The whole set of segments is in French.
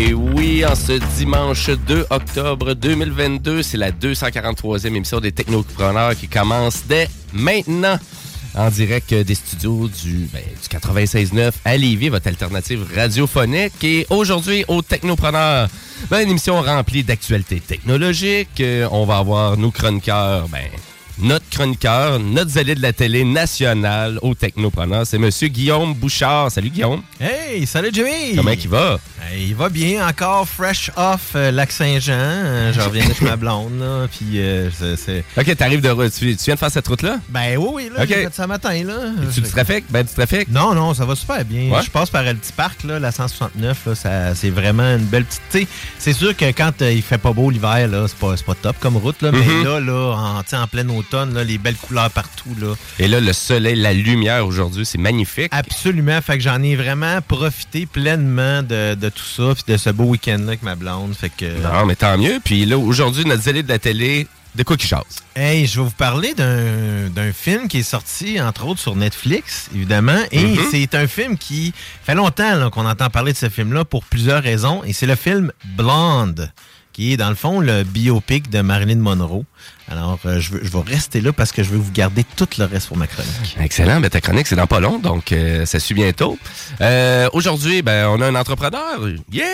Et oui, en ce dimanche 2 octobre 2022, c'est la 243e émission des Technopreneurs qui commence dès maintenant en direct des studios du, ben, du 96.9 à Lévis, votre alternative radiophonique. Et aujourd'hui, au Technopreneurs, ben, une émission remplie d'actualités technologiques. Euh, on va avoir nos chroniqueurs, ben, notre chroniqueur, notre zélé de la télé nationale au Technopreneur, c'est Monsieur Guillaume Bouchard. Salut Guillaume. Hey, salut Jimmy! Comment il va? Il va bien, encore fresh off euh, Lac-Saint-Jean. Euh, je reviens de ma blonde, là, puis euh, c'est-. OK, t'arrives de... Tu, tu viens de faire cette route-là? Ben oui, oui, là, Ok. j'ai fait ça matin, là. Tu du trafic? Ben du trafic? Non, non, ça va super bien. Ouais? Je passe par le petit parc, là, la 169, là, ça, c'est vraiment une belle petite... C'est sûr que quand euh, il fait pas beau l'hiver, là, c'est pas, pas top comme route, là, mais là, là, en, en plein automne, là, les belles couleurs partout, là. Et là, le soleil, la lumière aujourd'hui, c'est magnifique. Absolument. Fait que j'en ai vraiment profité pleinement de, de tout ça, puis de ce beau week-end-là avec ma blonde. Fait que. Non, mais tant mieux. Puis là, aujourd'hui, notre zélé de la télé, de quoi qu'il chasse? Hey, je vais vous parler d'un d'un film qui est sorti, entre autres, sur Netflix, évidemment. Et Mhm. c'est un film qui fait longtemps qu'on entend parler de ce film-là pour plusieurs raisons. Et c'est le film Blonde, qui est, dans le fond, le biopic de Marilyn Monroe. Alors, euh, je, veux- je vais rester là parce que je vais vous garder tout le reste pour ma chronique. Excellent. Ben, ta chronique, c'est dans pas long, donc euh, ça suit bientôt. Euh, aujourd'hui, ben, on a un entrepreneur. Yeah!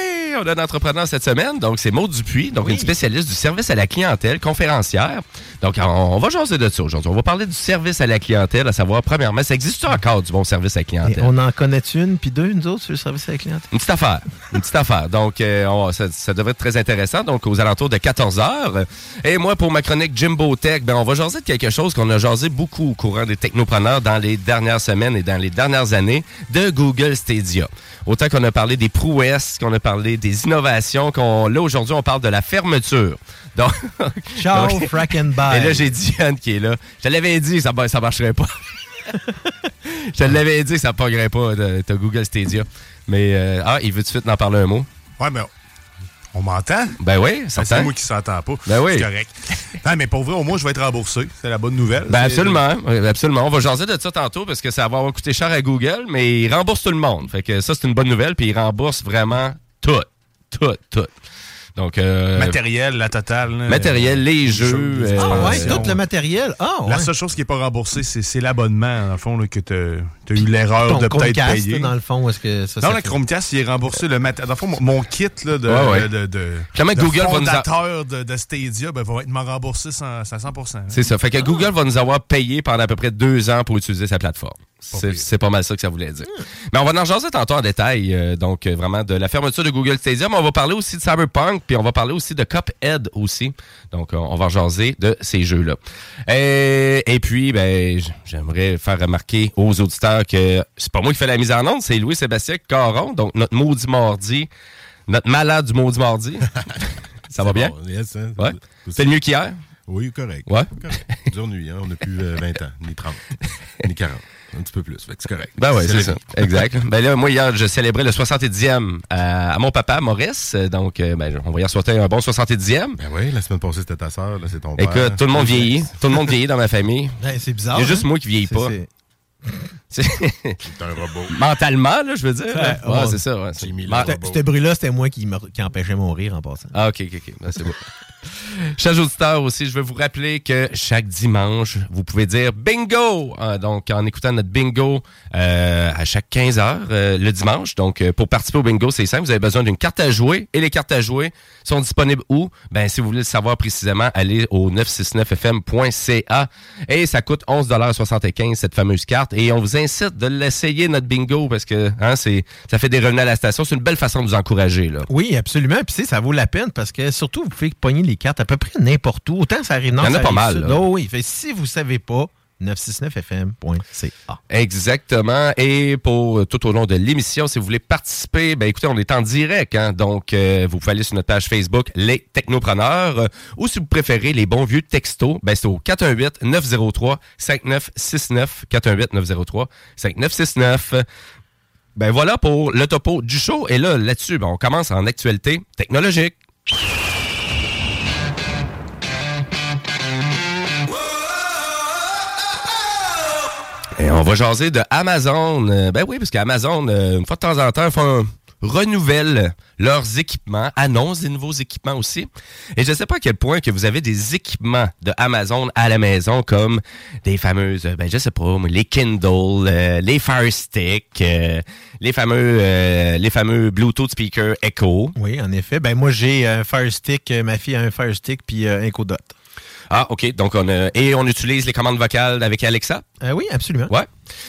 On a un entrepreneur cette semaine. Donc, c'est Maud Dupuis, donc une spécialiste du service à la clientèle, conférencière. Donc, on, on va jaser de ça aujourd'hui. On va parler du service à la clientèle, à savoir, premièrement, ça existe encore du bon service à la Et clientèle? on en connaît une, puis deux, nous autres, sur le service à la clientèle? Une petite affaire. Une petite affaire. Donc, on- ça, ça devrait être très intéressant. Donc, aux alentours de 14 heures. Et moi, pour ma chronique Jimbo Tech, ben, on va jaser de quelque chose qu'on a jasé beaucoup au courant des technopreneurs dans les dernières semaines et dans les dernières années de Google Stadia. Autant qu'on a parlé des prouesses, qu'on a parlé des innovations, qu'on là, aujourd'hui, on parle de la fermeture. Donc, Ciao, donc- frack and bye. Et là, j'ai Diane qui est là. Je te l'avais dit, ça, ça marcherait pas. Je te l'avais dit, ça ne pognerait pas, de- t'as Google Stadia. Mais, euh, ah, il veut tout de suite en parler un mot? Ouais, mais on m'entend? Ben oui, Ben, certain. c'est moi qui s'entend pas. Ben oui. C'est correct. non, mais pour vrai, au moins, je vais être remboursé. C'est la bonne nouvelle. Ben absolument, oui, absolument. On va jaser de ça tantôt parce que ça va avoir coûté cher à Google, mais il rembourse tout le monde. Fait que ça, c'est une bonne nouvelle, puis il rembourse vraiment tout, tout, tout. Donc, euh, Matériel, la totale. là. matériel, les jeux. euh, Ah ouais, expansions. tout le matériel. Ah ouais. La seule chose qui n'est pas remboursée, c'est l'abonnement, le fond, là, que tu as eu l'erreur de peut-être payer. dans le fond, est-ce que ça non, ça fait- Chromecast, il est remboursé. Le mat- Dans le fond, mon, mon kit là, de, Ouais, ouais. de, de, de Google va nous a- fondateur de, de Stadia ben, va être m'en remboursé à 100 C'est ça. Fait que Google va nous avoir payé pendant à peu près deux ans pour utiliser sa plateforme. C'est c'est pas mal ça que ça voulait dire. Mais on va en jaser tantôt en détail, euh, donc euh, vraiment de la fermeture de Google Stadia, mais on va parler aussi de Cyberpunk, puis on va parler aussi de Cuphead aussi. Donc euh, on va jaser de ces jeux-là. Et, et puis, ben, j'aimerais faire remarquer aux auditeurs que c'est pas moi qui fais la mise en onde, c'est Louis-Sébastien Caron, donc notre maudit mardi notre malade du maudit mardi. Ça va bien? yes, hein. Ouais. C'est mieux qu'hier? Oui, correct. Ouais. Correct. Dure nuit, hein. On n'a plus euh, 20 ans, ni 30, ni 40. Un petit peu plus. Fait que c'est correct. Ben oui, c'est ça. Exact. ben là, moi, hier, je célébrais le 70e à, à mon papa, Maurice. Donc, euh, ben, on va y souhaiter un bon 70e. Ben oui, la semaine passée, c'était ta soeur, là, c'est ton père. Écoute, tout le monde vieillit. Tout le monde vieillit dans ma famille. Ouais, c'est bizarre. Il y a juste hein? moi qui vieillis pas. c'est- un robot. Mentalement, là, je veux dire. Ouais, Ouais, ouais. c'est ça. ouais. C'était-. Ce bruit-là, c'était moi qui, qui empêchait mon rire en passant. Ah, ok, ok, ok. Ben, c'est beau. Chers auditeurs aussi, je veux vous rappeler que chaque dimanche, vous pouvez dire bingo. Ah, donc, en écoutant notre bingo euh, à chaque 15 heures euh, le dimanche. Donc, euh, pour participer au bingo, c'est simple. Vous avez besoin d'une carte à jouer. Et les cartes à jouer sont disponibles où? Ben, si vous voulez le savoir précisément, allez au 969fm.ca. Et ça coûte 11,75 cette fameuse carte. Et on vous incite de l'essayer, notre bingo, parce que hein, c'est ça fait des revenus à la station. C'est une belle façon de vous encourager. Oui, absolument. Puis, tu sais, ça vaut la peine parce que surtout, vous pouvez pogner les cartes à peu près n'importe où. Autant ça arrive. non, Il y en a pas mal. Oh, oui. Fait, si vous savez pas, 969fm.ca. Exactement. Et pour euh, tout au long de l'émission, si vous voulez participer, ben écoutez, on est en direct, hein, donc euh, vous pouvez aller sur notre page Facebook Les Technopreneurs, euh, ou si vous préférez les bons vieux textos, ben c'est au 418 903 5969 418 903 5969. Ben voilà pour le topo du show. Et là, là-dessus, ben, on commence en actualité technologique. Et on va jaser de Amazon. Euh, Ben oui, parce qu'Amazon, euh, une fois de temps en temps, font renouvellent leurs équipements, annoncent des nouveaux équipements aussi. Et je ne sais pas à quel point que vous avez des équipements de Amazon à la maison, comme des fameuses, ben je sais pas, les Kindle, euh, les Fire Stick, euh, les fameux, euh, les fameux Bluetooth speaker Echo. Oui, en effet. Ben moi, j'ai un Fire Stick. Ma fille a un Fire Stick puis un Codot. Ah, ok. Donc on et on utilise les commandes vocales avec Alexa? Euh, oui, absolument. Ouais.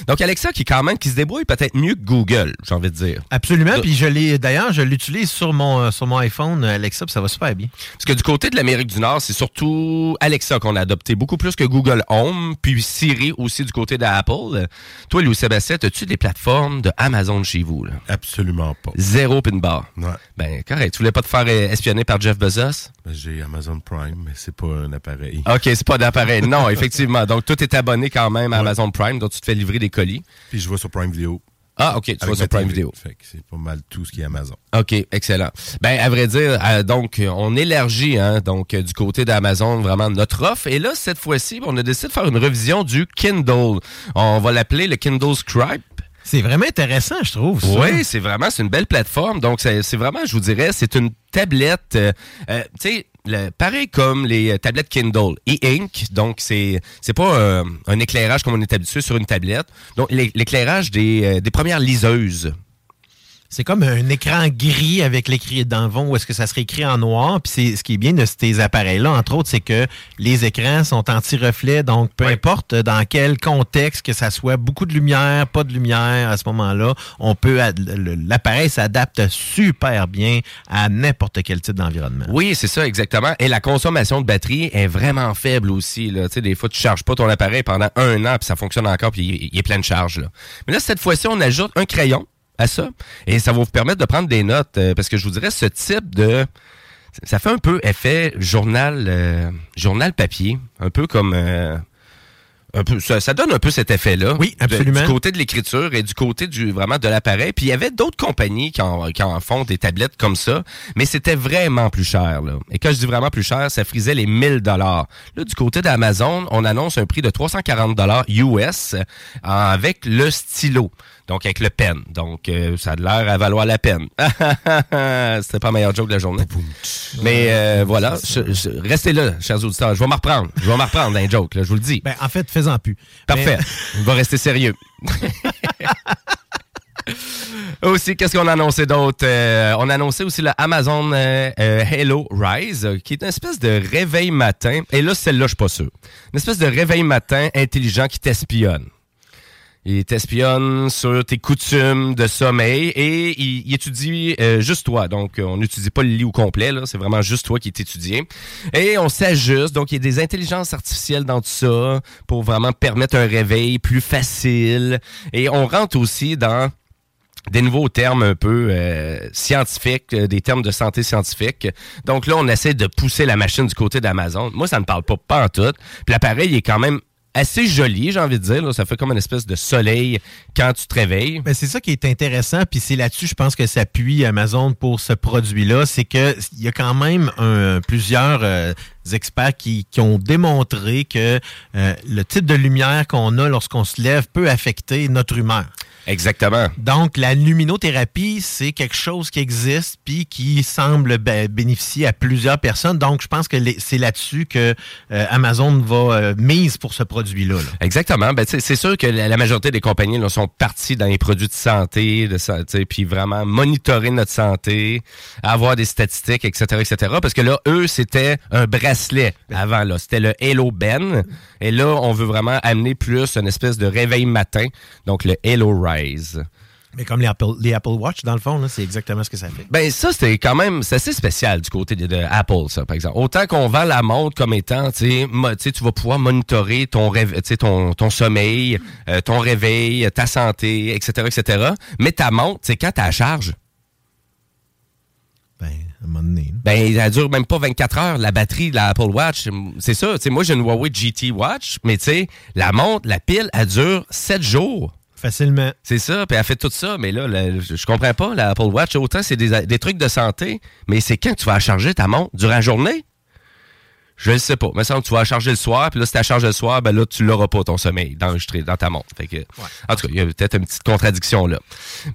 Donc Alexa qui quand même qui se débrouille peut-être mieux que Google, j'ai envie de dire. Absolument. Puis je l'ai, d'ailleurs, je l'utilise sur mon, euh, sur mon iPhone, euh, Alexa, puis ça va super bien. Parce que du côté de l'Amérique du Nord, c'est surtout Alexa qu'on a adopté beaucoup plus que Google Home, puis Siri aussi du côté d'Apple. Toi, Louis-Sébastien, as-tu des plateformes de Amazon chez vous? Là? Absolument pas. Zéro pin bar. Ouais. Ben, correct. Tu voulais pas te faire espionner par Jeff Bezos? Ben, J'ai Amazon Prime, mais c'est pas un appareil. OK, c'est pas d'appareil. Non, effectivement. Donc, toi, t'es abonné quand même à Amazon Prime, donc tu te fais livrer des colis. Puis je vois sur Prime Video. Ah, OK, tu vas sur Prime TV. Video. Fait que c'est pas mal tout ce qui est Amazon. OK, excellent. Ben, à vrai dire, euh, donc, on élargit, hein, donc, euh, du côté d'Amazon, vraiment notre offre. Et là, cette fois-ci, on a décidé de faire une revision du Kindle. On va l'appeler le Kindle Scribe. C'est vraiment intéressant, je trouve. ça. Oui, c'est vraiment, c'est une belle plateforme. Donc, c'est c'est vraiment, je vous dirais, c'est une tablette, euh, euh, tu sais, le- pareil comme les euh, tablettes Kindle, e-ink. Donc, c'est c'est pas euh, un éclairage comme on est habitué sur une tablette. Donc, l'é- l'éclairage des, euh, des premières liseuses. C'est comme un écran gris avec l'écrit dans le où est-ce que ça serait écrit en noir. Puis c'est ce qui est bien de ces appareils-là, entre autres, c'est que les écrans sont anti-reflets. Donc, peu importe dans quel contexte, que ça soit beaucoup de lumière, pas de lumière, à ce moment-là, on peut l'appareil s'adapte super bien à n'importe quel type d'environnement. Oui, c'est ça, exactement. Et la consommation de batterie est vraiment faible aussi. Là. Tu sais, des fois, tu charges pas ton appareil pendant un an, puis ça fonctionne encore, puis il, il est plein de charge. Là. Mais là, cette fois-ci, on ajoute un crayon à ça, et ça va vous permettre de prendre des notes, euh, parce que je vous dirais, ce type de... Ça fait un peu effet journal, euh, journal papier, un peu comme... euh, un peu, ça, ça donne un peu cet effet-là. Oui, De- absolument. du côté de l'écriture et du côté du vraiment de l'appareil. Puis il y avait d'autres compagnies qui en, qui en font des tablettes comme ça, mais c'était vraiment plus cher. Là. Et quand je dis vraiment plus cher, ça frisait les 1000 dollars. Là, du côté d'Amazon, on annonce un prix de 340 dollars US euh, avec le stylo. Donc avec le pen. Donc euh, ça a l'air à valoir la peine. C'était pas la meilleure joke de la journée. Mais euh, voilà, Je- je- restez là, chers auditeurs. Je vais m'en reprendre. Je vais m'en reprendre d'un joke, là, je vous le dis. Ben, en fait, fais-en plus. Parfait. Mais- On va rester sérieux. aussi, qu'est-ce qu'on a annoncé d'autre? Euh, on a annoncé aussi le Amazon euh, euh, Hello Rise, qui est une espèce de réveil matin. Et là, celle-là, je suis pas sûr. Une espèce de réveil matin intelligent qui t'espionne. Il t'espionne sur tes coutumes de sommeil et il, étudie euh, juste toi. Donc, euh, on n'étudie pas le lit au complet, là. C'est vraiment juste toi qui est étudié. Et on s'ajuste. Donc, il y a des intelligences artificielles dans tout ça pour vraiment permettre un réveil plus facile. Et on rentre aussi dans des nouveaux termes un peu euh, scientifiques, des termes de santé scientifique. Donc là, on essaie de pousser la machine du côté d'Amazon. Moi, ça ne parle pas, pas en tout. Puis l'appareil est quand même assez joli, j'ai envie de dire. là. Ça fait comme une espèce de soleil quand tu te réveilles. Ben, c'est ça qui est intéressant, puis c'est là-dessus, je pense que s'appuie Amazon pour ce produit-là, c'est que il y a quand même plusieurs euh, experts qui, qui ont démontré que euh, le type de lumière qu'on a lorsqu'on se lève peut affecter notre humeur. Exactement. Donc, la luminothérapie, c'est quelque chose qui existe puis qui semble ben, bénéficier à plusieurs personnes. Donc, je pense que c'est là-dessus que euh, Amazon va euh, mise pour ce produit-là. là. Exactement. Ben, c'est sûr que la, la majorité des compagnies là, sont parties dans les produits de santé, de santé, puis vraiment monitorer notre santé, avoir des statistiques, etc., etc. Parce que là, eux, c'était un bracelet avant. là. C'était le Hello Ben. Et là, on veut vraiment amener plus une espèce de réveil matin. Donc, le Hello Mais comme les Apple, les Apple Watch, dans le fond, c'est exactement ce que ça fait. Ben ça, c'était quand même, c'est assez spécial du côté de, de Apple, ça, par exemple. Autant qu'on vend la montre comme étant, tu sais, tu vas pouvoir monitorer ton, ton, ton sommeil, euh, ton réveil, ta santé, etc., etc. Mais ta montre, c'est quand tu la charge, Ben, à un moment donné. là. ben, elle dure même pas 24 heures, la batterie de la Apple Watch. C'est ça, tu sais, moi, j'ai une Huawei GT Watch, mais tu sais, la montre, la pile, elle dure 7 jours. Facilement. C'est ça, puis elle fait tout ça, mais là, la- je comprends pas, la Apple Watch, autant c'est des, des trucs de santé, mais c'est quand tu vas la charger ta montre? Durant la journée? Je ne sais pas. Mais semble que tu vas la charger le soir, puis là, si tu la charges le soir, ben là, tu l'auras pas ton sommeil d'enregistrer dans ta montre. Fait que, En tout cas, il y a peut-être une petite contradiction là.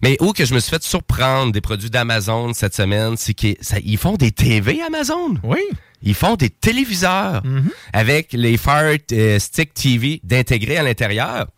Mais où que je me suis fait surprendre des produits d'Amazon cette semaine, c'est qu'ils font des TV Amazon. Oui. Ils font des téléviseurs avec les Fire euh, Stick TV d'intégrer à l'intérieur.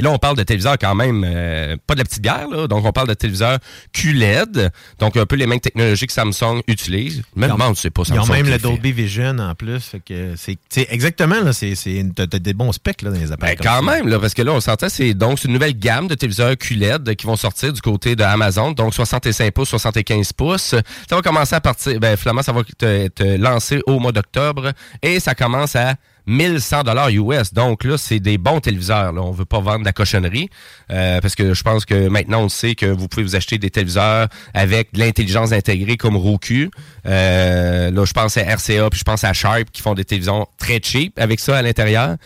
Là, on parle de téléviseurs quand même, euh, pas de la petite guerre, là. Donc, on parle de téléviseurs QLED. Donc, un peu les mêmes technologies que Samsung utilise. Même Ils ont- demande, c'est pas Ils Samsung. ont même le. Dolby Vision en plus. Fait que c'est exactement, là, c'est c'est- t'as des bons specs là, dans les appareils. Ben, quand ça. même, là, parce que là, on s'entend, c'est donc c'est une nouvelle gamme de téléviseurs QLED qui vont sortir du côté de Amazon, donc 65 pouces, 75 pouces. Ça va commencer à partir, ben, finalement, ça va être lancé au mois d'octobre et ça commence à 1100 dollars US. Donc là, c'est des bons téléviseurs. Là. On veut pas vendre de la cochonnerie euh, parce que je pense que maintenant, on sait que vous pouvez vous acheter des téléviseurs avec de l'intelligence intégrée comme Roku. Euh, là, je pense à RCA puis je pense à Sharp qui font des télévisions très cheap avec ça à l'intérieur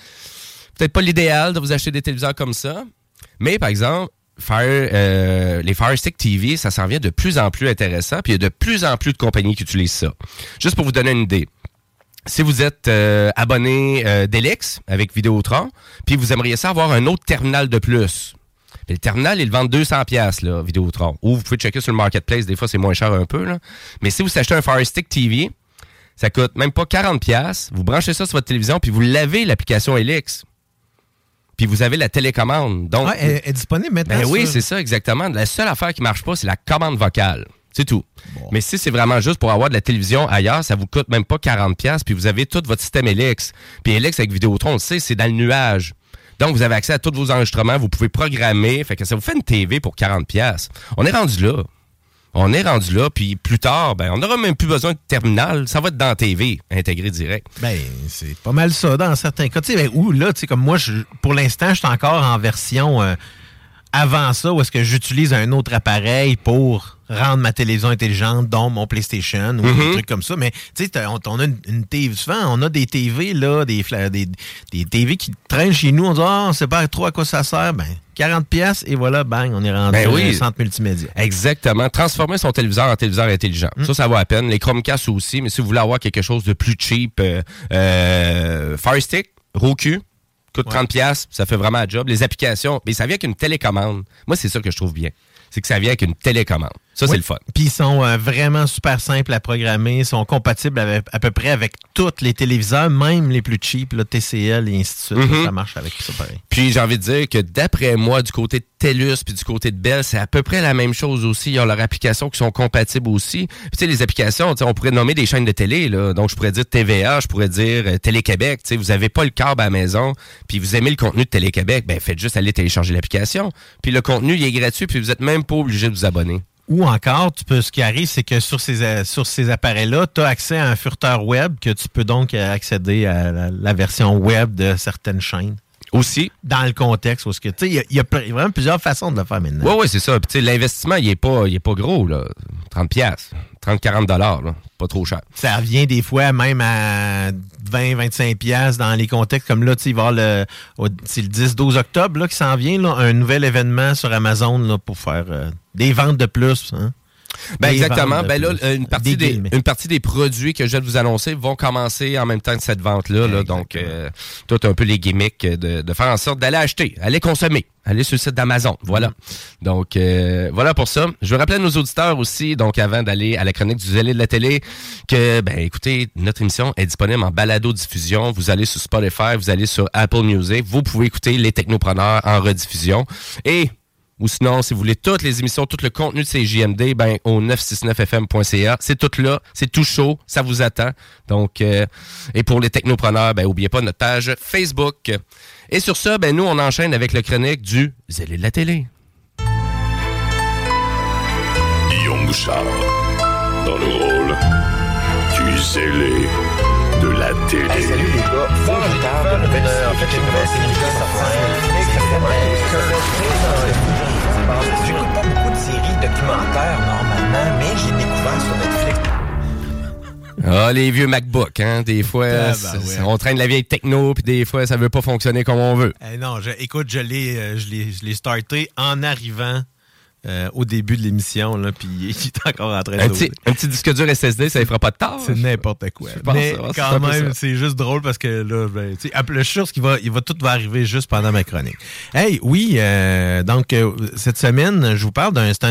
peut-être pas l'idéal de vous acheter des téléviseurs comme ça, mais par exemple, euh, les Fire Stick TV, ça s'en vient de plus en plus intéressant, puis il y a de plus en plus de compagnies qui utilisent ça. Juste pour vous donner une idée. Si vous êtes euh, abonné euh, d'Elix avec Vidéotron, puis vous aimeriez ça avoir un autre terminal de plus, le terminal, ils le vendent 200 pièces là, Vidéotron. Ou vous pouvez checker sur le marketplace, des fois c'est moins cher un peu là. Mais si vous achetez un Fire Stick TV, ça coûte même pas 40 pièces. Vous branchez ça sur votre télévision puis vous l'avez l'application Elix. Puis vous avez la télécommande. Donc Ouais, elle, elle est disponible maintenant. ben oui, c'est ça exactement. La seule affaire qui marche pas, c'est la commande vocale. C'est tout. Mais si c'est vraiment juste pour avoir de la télévision ailleurs, ça vous coûte même pas 40 pièces puis vous avez tout votre système Elix. Puis Elix avec Vidéotron, on le sait, c'est dans le nuage. Donc vous avez accès à tous vos enregistrements, vous pouvez programmer, fait que ça vous fait une TV pour 40 pièces. On est rendu là. On est rendu là, puis plus tard, ben, on n'aura même plus besoin de terminal. Ça va être dans TV, intégré direct. Ben, c'est pas mal ça dans certains cas. Tu sais, ben, ou là, tu sais, comme moi, je- pour l'instant, je suis encore en version euh, avant ça, où est-ce que j'utilise un autre appareil pour rendre ma télévision intelligente, dont mon PlayStation ou Mhm. des trucs comme ça. Mais tu sais, on, on a une, une TV. Souvent, on a des TV, là, des, des, des TV qui traînent chez nous. On dit, ah, on sait pas trop à quoi ça sert. Ben, 40 pièces et voilà, bang, on est rendu Ben dans oui. un centre multimédia. Exactement. Transformer son téléviseur en téléviseur intelligent. Ça, ça vaut à peine. Les Chromecast aussi, mais si vous voulez avoir quelque chose de plus cheap, euh, euh, Fire Stick, Roku, coûte 30 pièces, ça fait vraiment un job. Les applications, mais ça vient avec une télécommande. Moi, c'est ça que je trouve bien. C'est que ça vient avec une télécommande. Ça, c'est le fun. Puis ils sont euh, vraiment super simples à programmer, ils sont compatibles avec- à peu près avec tous les téléviseurs, même les plus cheap, là, TCL et ainsi de suite. Mhm. Ça marche avec ça pareil. Puis j'ai envie de dire que d'après moi, du côté de TELUS puis du côté de Bell, c'est à peu près la même chose aussi. Ils ont leurs applications qui sont compatibles aussi. Puis tu sais, les applications, on pourrait nommer des chaînes de télé. Là. Donc je pourrais dire TVA, je pourrais dire euh, Télé-Québec. Tu sais, vous avez pas le câble à la maison, puis vous aimez le contenu de Télé-Québec, ben faites juste aller télécharger l'application. Puis le contenu, il est gratuit, puis vous êtes même obligé de vous abonner. Ou encore, tu peux, ce qui arrive, c'est que sur ces, euh, appareils-là, tu as accès à un furteur web que tu peux donc euh, accéder à la version web de certaines chaînes. Aussi. Dans le contexte. Parce que, tu sais, il y a- y, vraiment plusieurs façons de le faire maintenant. Oui, oui, c'est ça. Puis, tu sais, l'investissement, il est pas, il est pas gros, là. 30 pièces 30, 40 dollars. Pas trop cher. Ça revient des fois même à 20, 25 pièces dans les contextes comme là, tu sais, il va le, c'est le 10, 12 octobre là, qui s'en vient, là, un nouvel événement sur Amazon là, pour faire euh, des ventes de plus. Hein? Ben exactement. Ben là, une partie, Des des, guillemets. une partie des produits que je viens de vous annoncer vont commencer en même temps que cette vente-là. là. donc, euh, tout un peu les gimmicks de, de faire en sorte d'aller acheter, aller consommer, aller sur le site d'Amazon. Voilà. Donc, euh, voilà pour ça. Je veux rappeler à nos auditeurs aussi, donc avant d'aller à la chronique du zélé de la télé, que, ben écoutez, notre émission est disponible en balado-diffusion. Vous allez sur Spotify, vous allez sur Apple Music. Vous pouvez écouter les technopreneurs en rediffusion. Et ou sinon, si vous voulez toutes les émissions, tout le contenu de CJMD, ben, au 969fm.ca. C'est tout là, c'est tout chaud, ça vous attend. Donc, euh, et pour les technopreneurs, ben, oubliez pas notre page Facebook. Et sur ça, ben, nous, on enchaîne avec le chronique du Zélé de la télé. Guillaume Bouchard, dans le rôle du zélé de la télé. salut les gars, En fait, j'ai commencé J'écoute pas beaucoup de séries documentaires normalement, mais j'ai découvert sur Netflix. Ah, les vieux MacBook, hein. Des fois, Ah, ben ouais. on traîne la vieille techno, puis des fois, ça veut pas fonctionner comme on veut. Eh non, je- écoute, je l'ai, euh, je l'ai, je l'ai starté en arrivant euh, au début de l'émission, là, puis il est encore en train de Un petit, un petit disque dur SSD, ça ne fera pas de tort? C'est n'importe quoi. Je Mais quand même, c'est juste drôle parce que là, ben, tu sais, après, je suis sûr qu'il va, il va tout va arriver juste pendant ma chronique. Hey, oui, euh, donc euh, cette semaine, je vous parle d'un, c'est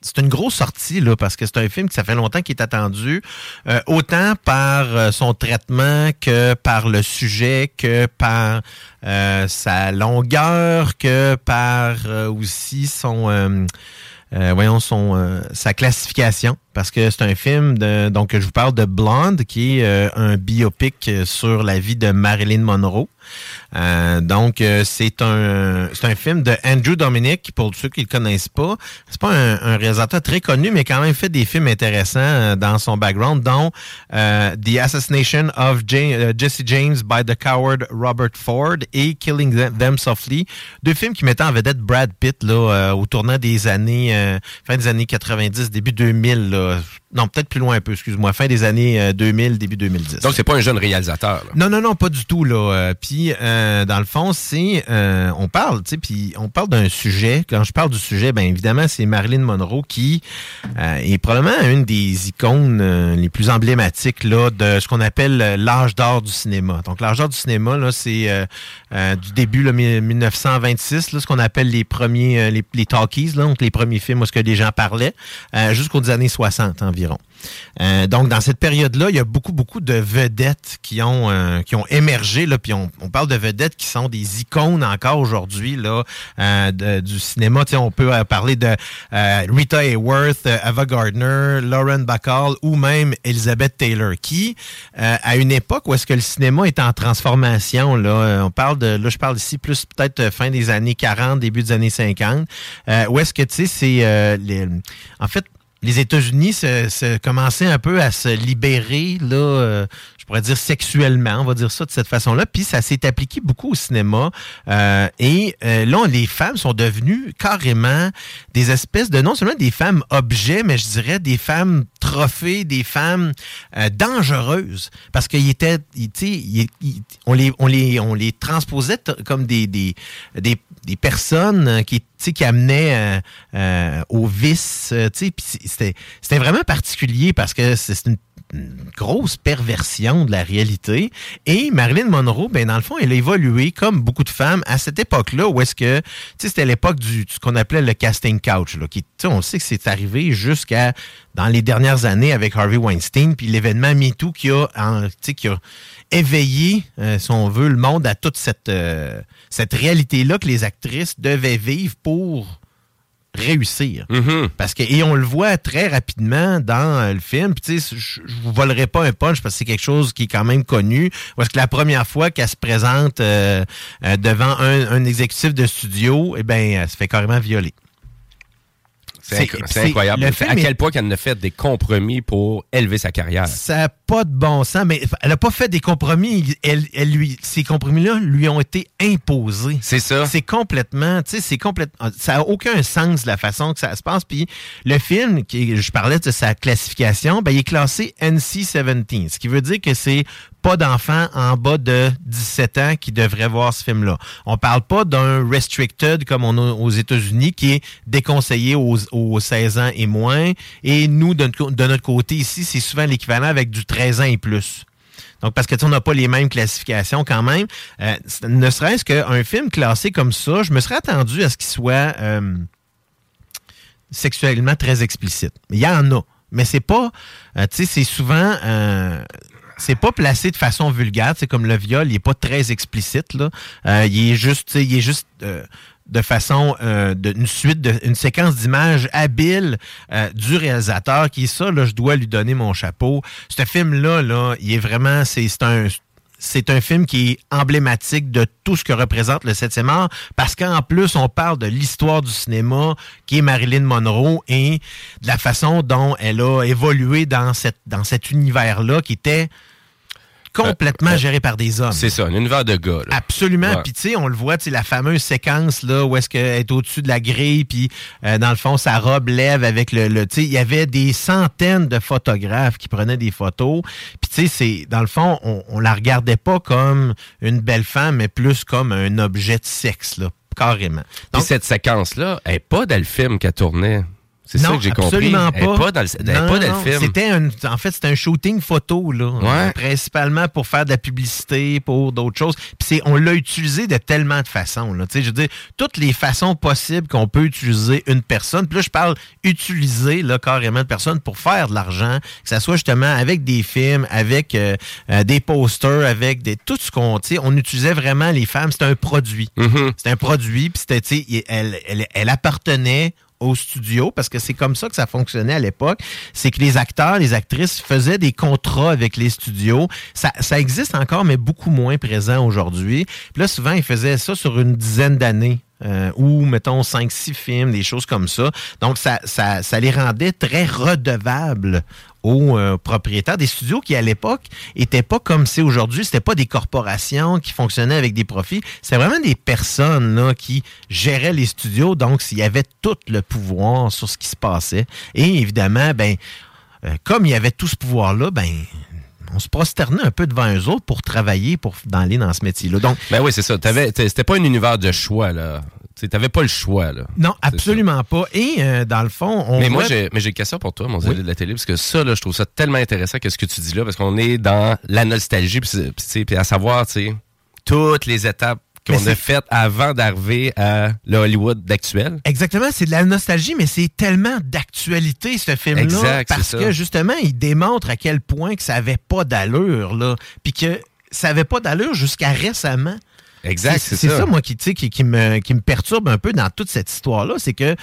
c'est une grosse sortie là parce que c'est un film qui ça fait longtemps qu'il est attendu, euh, autant par euh, son traitement que par le sujet que par euh, sa longueur que par aussi son voyons son sa classification parce que c'est un film de donc je vous parle de Blonde qui est un biopic sur la vie de Marilyn Monroe. Euh, donc euh, c'est un un film de Andrew Dominic pour ceux qui le connaissent pas. C'est pas un, réalisateur très connu mais quand même fait des films intéressants euh, dans son background dont The Assassination of Jesse James by the Coward Robert Ford et Killing Them- Softly, deux films qui mettaient en vedette Brad Pitt là au tournant des années fin des années 90 début 2000 là. Non peut-être plus loin un peu excuse-moi fin des années euh, 2000 début 2010 Donc, c'est pas un jeune réalisateur. là. non, non, non, pas du tout là. Euh, puis euh, dans le fond, c'est euh, on parle, tu sais, puis on parle d'un sujet. Quand je parle du sujet, ben évidemment, c'est Marilyn Monroe qui euh, est probablement une des icônes euh, les plus emblématiques là de ce qu'on appelle euh, l'âge d'or du cinéma. Donc l'âge d'or du cinéma là, c'est euh, euh, du début là, mi- 1926, là, ce qu'on appelle les premiers euh, les, les talkies, là, donc les premiers films où ce que les gens parlaient, euh, jusqu'aux années 60 environ. Euh, donc, dans cette période-là, il y a beaucoup, beaucoup de vedettes qui ont, euh, qui ont émergé. Là, puis on, parle de vedettes qui sont des icônes encore aujourd'hui euh, du cinéma. On peut parler de Rita Hayworth, Ava Gardner, Lauren Bacall ou même Elizabeth Taylor, qui, à une époque où est-ce que le cinéma est en transformation, là, on parle de, là, je parle ici plus peut-être fin des années 40, début des années 50, euh, où est-ce que, tu sais, c'est, en fait, les États-Unis se, se commençaient un peu à se libérer, là, euh, je pourrais dire sexuellement, on va dire ça de cette façon-là. Puis ça s'est appliqué beaucoup au cinéma. Euh, et euh, là, les femmes sont devenues carrément des espèces de, non seulement des femmes objets, mais je dirais des femmes trophées, des femmes euh, dangereuses. Parce qu'ils étaient, ils- ils- on, les, on, les, on les transposait comme des, des, des, des personnes euh, qui, qui amenaient euh, euh, au vice. euh, c'était vraiment particulier parce que c'est une grosse perversion de la réalité. Et Marilyn Monroe, ben dans le fond, elle a évolué comme beaucoup de femmes à cette époque-là où est-ce que, tu sais, c'était l'époque du ce qu'on appelait le casting couch, qui, on sait que c'est arrivé jusqu'à dans les dernières années avec Harvey Weinstein, puis l'événement MeToo qui a, qui a éveillé, euh, si on veut, le monde à toute cette euh, cette réalité-là que les actrices devaient vivre pour réussir. Parce que, et on le voit très rapidement dans euh, le film. Puis, tu sais, je je vous volerai pas un punch parce que c'est quelque chose qui est quand même connu. Parce que la première fois qu'elle se présente euh, euh, devant un, un exécutif de studio, eh ben, elle se fait carrément violer. C'est C'est- inc- c'est- c'est incroyable. le à quel est- point qu'elle en a fait des compromis pour élever sa carrière. Ça a pas de bon sens, mais elle a pas fait des compromis. Elle, elle lui, ces compromis-là lui ont été imposés. C'est ça. C'est complètement, tu sais, c'est complètement, ça a aucun sens la façon que ça se passe. Puis le film, qui, je parlais de sa classification, ben, il est classé NC-17, ce qui veut dire que c'est pas d'enfants en bas de 17 ans qui devraient voir ce film-là. On parle pas d'un restricted comme on a aux États-Unis qui est déconseillé aux, aux 16 ans et moins. Et nous, de, notre- côté ici, c'est souvent l'équivalent avec du 13 ans et plus. Donc, parce que tu on n'a pas les mêmes classifications quand même. Euh, ne serait-ce qu'un film classé comme ça, je me serais attendu à ce qu'il soit euh, sexuellement très explicite. Il y en a, mais c'est pas, euh, tu sais, c'est souvent, euh, c'est pas placé de façon vulgaire. C'est comme le viol, il est pas très explicite là. Euh, il est juste, il est juste euh, de façon euh, suite de, une séquence d'images habile euh, du réalisateur qui ça là je dois lui donner mon chapeau ce film là là il est vraiment c'est c'est un c'est un film qui est emblématique de tout ce que représente le 7e art parce qu'en plus, on parle de l'histoire du cinéma qui est Marilyn Monroe et de la façon dont elle a évolué dans, cet univers-là qui était complètement Euh, euh, géré par des hommes. C'est ça, un univers de gars. là. Absolument. Ouais. Puis tu sais, on le voit, tu sais, la fameuse séquence là où est-ce qu'elle est au-dessus de la grille, puis euh, dans le fond sa robe lève avec le, le tu sais, il y avait des centaines de photographes qui prenaient des photos. Puis tu sais, c'est dans le fond, on, on la regardait pas comme une belle femme, mais plus comme un objet de sexe là, carrément. Puis cette séquence-là, elle n'est pas dans le film qu'elle tournait. C'est ça que j'ai compris. absolument Elle n'est pas. pas dans le, elle Non, pas dans non, le film. C'était un, en fait, c'était un shooting photo, là. Ouais. Euh, principalement pour faire de la publicité, pour d'autres choses. Puis c'est, on l'a utilisé de tellement de façons, là. Tu sais, je veux dire, toutes les façons possibles qu'on peut utiliser une personne. Puis là, je parle utiliser, là, carrément de personnes pour faire de l'argent. Que ça soit justement avec des films, avec euh, euh, des posters, avec des, tout ce qu'on, tu sais, on utilisait vraiment les femmes. C'était un produit. Mm-hmm. C'était un produit, puis c'était, tu sais, elle, elle, elle appartenait au studio, parce que c'est comme ça que ça fonctionnait à l'époque, c'est que les acteurs, les actrices faisaient des contrats avec les studios. Ça, ça existe encore, mais beaucoup moins présent aujourd'hui. Puis là, souvent, ils faisaient ça sur une dizaine d'années. Euh, ou mettons 5-6 films, des choses comme ça. Donc ça, ça, les rendait très redevables aux euh, propriétaires. Des studios qui à l'époque étaient pas comme c'est aujourd'hui, c'était pas des corporations qui fonctionnaient avec des profits, c'est vraiment des personnes là qui géraient les studios. Donc s'il y avait tout le pouvoir sur ce qui se passait. Et évidemment ben euh, comme il y avait tout ce pouvoir là ben on se prosternait un peu devant eux autres pour travailler, pour aller dans ce métier-là. Donc, Ben oui, c'est ça. C'était pas un univers de choix, là. Tu n'avais pas le choix, là. non, absolument pas. Et euh, dans le fond, on mais moi, j'ai mais j'ai une question pour toi, mon zélé de la télé, parce que ça, là, je trouve ça tellement intéressant que ce que tu dis là, parce qu'on est dans la nostalgie, puis à savoir, tu sais, toutes les étapes qu'on a faites avant d'arriver à le Hollywood d'actuel. Exactement, c'est de la nostalgie, mais c'est tellement d'actualité, ce film-là. Parce que justement, il démontre à quel point que ça avait pas d'allure, là. Puis que ça avait pas d'allure jusqu'à récemment. Exact, c'est ça. Moi, qui, qui, qui me, qui me perturbe un peu dans toute cette histoire-là. C'est que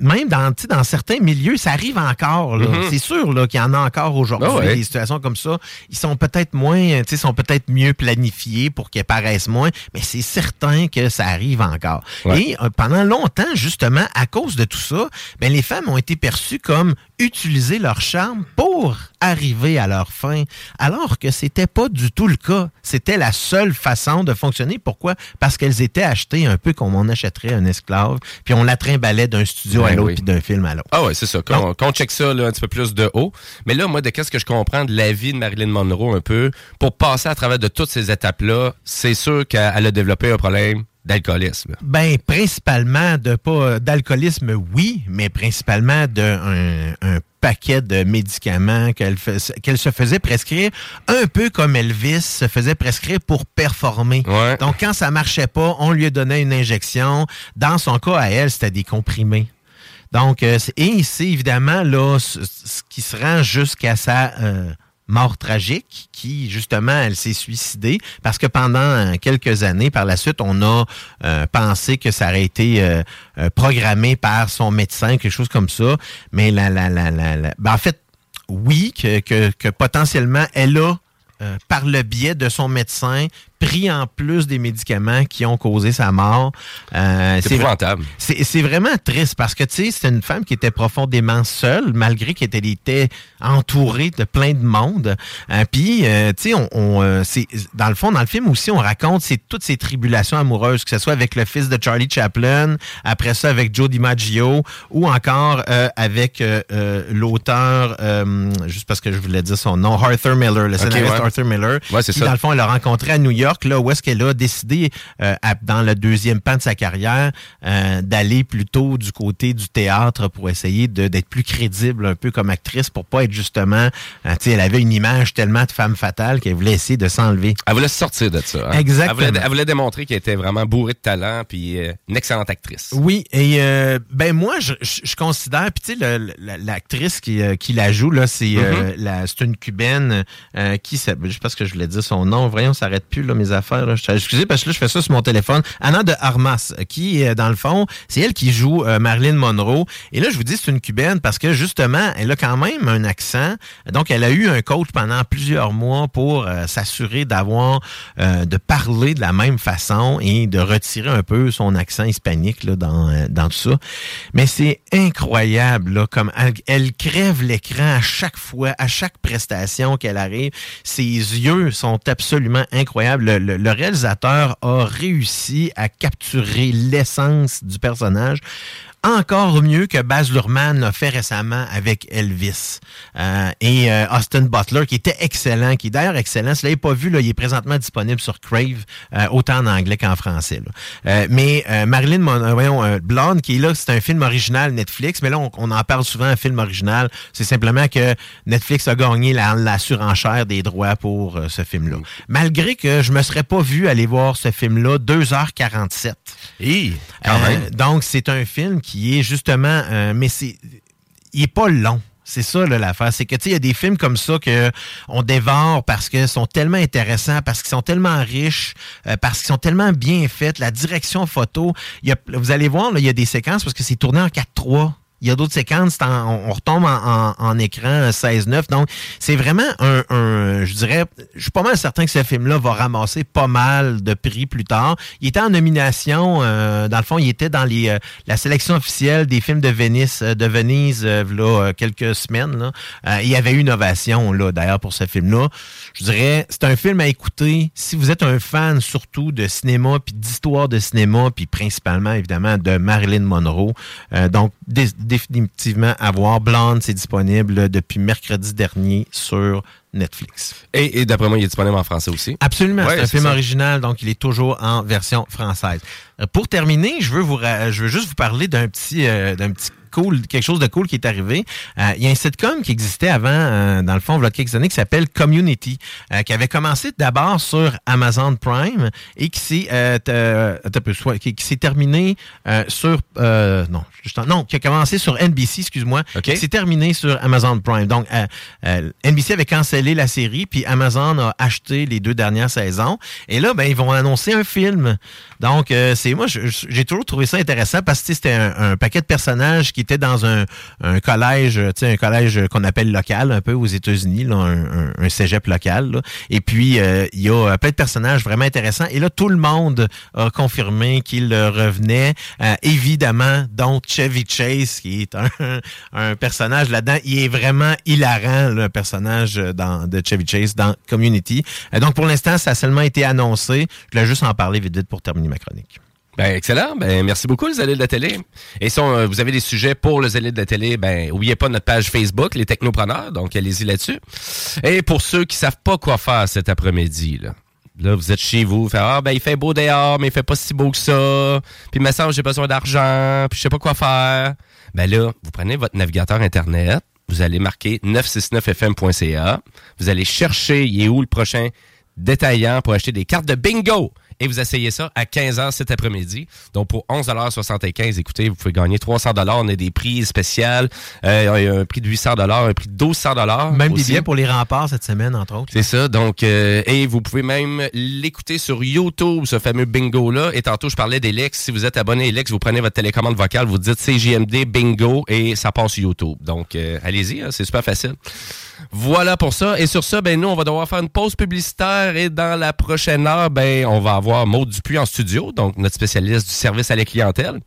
même dans, dans certains milieux, ça arrive encore. Mhm. C'est sûr là, qu'il y en a encore aujourd'hui, Ah ouais. des situations comme ça. Ils sont peut-être moins, sont peut-être mieux planifiés pour qu'elles paraissent moins, mais c'est certain que ça arrive encore. Ouais. Et euh, pendant longtemps, justement, à cause de tout ça, ben, les femmes ont été perçues comme utiliser leur charme pour arriver à leur fin, alors que c'était pas du tout le cas. C'était la seule façon de fonctionner. Pourquoi? Parce qu'elles étaient achetées un peu comme on achèterait un esclave, puis on la trimballait d'un studio à Ben l'autre, oui. puis d'un film à l'autre. Ah ouais, c'est ça. Qu'on qu'on check ça là, un petit peu plus de haut. Mais là, moi, de qu'est-ce que je comprends de la vie de Marilyn Monroe un peu, pour passer à travers de toutes ces étapes-là, c'est sûr qu'elle a développé un problème d'alcoolisme. Ben, principalement de pas d'alcoolisme, oui, mais principalement d'un un paquet de médicaments qu'elle se faisait prescrire, un peu comme Elvis se faisait prescrire pour performer. Ouais. Donc, quand ça marchait pas, on lui donnait une injection. Dans son cas, à elle, c'était des comprimés. Donc, euh, et c'est évidemment là ce, ce qui se rend jusqu'à sa euh, mort tragique, qui justement, elle s'est suicidée parce que pendant euh, quelques années, par la suite, on a euh, pensé que ça aurait été euh, euh, programmé par son médecin, quelque chose comme ça. Mais la, la, la, la, la- ben, en fait, oui, que, que, que potentiellement, elle a euh, par le biais de son médecin pris en plus des médicaments qui ont causé sa mort. Euh, C'est épouvantable. C'est vraiment triste parce que, tu sais, c'est une femme qui était profondément seule, malgré qu'elle était- entourée de plein de monde. Euh, Puis, euh, tu sais, on, on, euh, dans le fond, dans le film aussi, on raconte toutes ces tribulations amoureuses, que ce soit avec le fils de Charlie Chaplin, après ça avec Joe DiMaggio, ou encore avec l'auteur, juste parce que je voulais dire son nom, Arthur Miller, le scénariste ouais. Arthur Miller. Ouais, qui, ça. Dans le fond, elle l'a rencontré à New York, là, où est-ce qu'elle a décidé, euh, à- dans le deuxième pan de sa carrière, euh, d'aller plutôt du côté du théâtre pour essayer d'être plus crédible un peu comme actrice, pour pas être justement, euh, tu sais, elle avait une image tellement de femme fatale qu'elle voulait essayer de s'enlever. Elle voulait sortir de ça. hein? Exactement. Elle voulait, elle voulait démontrer qu'elle était vraiment bourrée de talent puis une excellente actrice. Oui, et ben moi, je, je- je considère, puis tu sais, l'actrice qui, qui la joue, là, c'est la- c'est une cubaine qui, juste parce que je voulais dire son nom, voyons, ça s'arrête plus, là, mes affaires. Là. Excusez, parce que là, je fais ça sur mon téléphone. Anna de Armas, euh, qui, euh, dans le fond, c'est elle qui joue euh, Marilyn Monroe. Et là, je vous dis, c'est une cubaine parce que, justement, elle a quand même un accent. Donc, elle a eu un coach pendant plusieurs mois pour s'assurer d'avoir, de parler de la même façon et de retirer un peu son accent hispanique là, dans, dans tout ça. Mais c'est incroyable, là, comme elle, elle crève l'écran à chaque fois, à chaque prestation qu'elle arrive. Ses yeux sont absolument incroyables. Le, réalisateur a réussi à capturer l'essence du personnage encore mieux que Baz Luhrmann l'a fait récemment avec Elvis Euh, et euh, Austin Butler qui était excellent, qui est d'ailleurs excellent. Si vous l'avez pas vu, là, il est présentement disponible sur Crave, euh, autant en anglais qu'en français. là. Euh, mais euh, Marilyn Mon euh, voyons, euh, Blonde, qui est là, c'est un film original Netflix, mais là, on, on en parle souvent, un film original. C'est simplement que Netflix a gagné la, la surenchère des droits pour ce film-là. Malgré que je me serais pas vu aller voir ce film-là 2h47. Et, quand Euh, même. donc, c'est un film qui est justement, euh, mais c'est, il est pas long. C'est ça l'affaire, c'est que tu il y a des films comme ça que on dévore parce qu'ils sont tellement intéressants, parce qu'ils sont tellement riches, euh, parce qu'ils sont tellement bien faits. La direction photo, vous allez voir, il y a des séquences parce que c'est tourné en 4-3. Il y a d'autres séquences, on, retombe en, écran 16-9. Donc, c'est vraiment un, je dirais, je suis pas mal certain que ce film-là va ramasser pas mal de prix plus tard. Il était en nomination, euh, dans le fond, il était dans les, euh, la sélection officielle des films de Venise, euh, de Venise, euh, là, euh, quelques semaines. Euh, il y avait eu une ovation, là, d'ailleurs, pour ce film-là. Je dirais, c'est un film à écouter si vous êtes un fan surtout de cinéma, puis d'histoire de cinéma, puis principalement, évidemment, de Marilyn Monroe. Euh, donc, dé- définitivement, à voir. Blonde, c'est disponible depuis mercredi dernier sur Netflix. Et, et d'après moi, il est disponible en français aussi. Absolument, Ouais, c'est un film ça. original, donc il est toujours en version française. Euh, Pour terminer, je veux vous, je veux juste vous parler d'un petit, euh, d'un petit cool, quelque chose de cool qui est arrivé. Euh, Il y a un sitcom qui existait avant, euh, dans le fond, il y a quelques années, qui s'appelle Community, euh, qui avait commencé d'abord sur Amazon Prime et qui s'est, euh, euh, qui, qui s'est terminé euh, sur, euh, non, non, qui a commencé sur NBC, excuse-moi, qui s'est terminé sur Amazon Prime. Donc, euh, euh, NBC avait cancellé la série, puis Amazon a acheté les deux dernières saisons. Et là, ben, ils vont annoncer un film. Donc, euh, c'est moi, j'ai toujours trouvé ça intéressant parce que c'était un, un paquet de personnages qui étaient dans un, un collège, tu sais, un collège qu'on appelle local, un peu aux États-Unis, un, un- un cégep local. là. Et puis, euh, il y a euh, plein de personnages vraiment intéressants. Et là, tout le monde a confirmé qu'il revenait. Euh, évidemment, dont Chevy Chase, qui est un, un personnage là-dedans. Il est vraiment hilarant, le personnage dans, de Chevy Chase dans Community. Euh, donc, pour l'instant, ça a seulement été annoncé. Je voulais juste en parler vite vite pour terminer ma chronique. Ben, excellent. Ben, merci beaucoup, les allées de la télé. Et si euh, vous avez des sujets pour les allées de la télé, ben, oubliez pas notre page Facebook, les technopreneurs. Donc, allez-y là-dessus. Et pour ceux qui savent pas quoi faire cet après-midi, là. Là, vous êtes chez vous, vous faites, ah, ben, il fait beau dehors, mais il fait pas si beau que ça. Puis, il me semble, j'ai besoin d'argent, puis je sais pas quoi faire. Ben là, vous prenez votre navigateur Internet, vous allez marquer 969fm.ca, vous allez chercher, il est où le prochain détaillant pour acheter des cartes de bingo. Et vous essayez ça à 15h cet après-midi. Donc, pour 11,75 écoutez, vous pouvez gagner 300 On a des prix spéciaux. Euh, un prix de 800 un prix de 1200 Même des aussi. billets pour les remparts cette semaine, entre autres. C'est ça. Donc, euh, et vous pouvez même l'écouter sur YouTube, ce fameux bingo-là. Et tantôt, je parlais d'Elex. Si vous êtes abonné à Elex, vous prenez votre télécommande vocale, vous dites CJMD bingo et ça passe sur YouTube. Donc, euh, allez-y, hein, c'est super facile. Voilà pour ça. Et sur ça, ben nous, on va devoir faire une pause publicitaire et dans la prochaine heure, ben on va avoir Maud Dupuis en studio, donc notre spécialiste du service à la clientèle.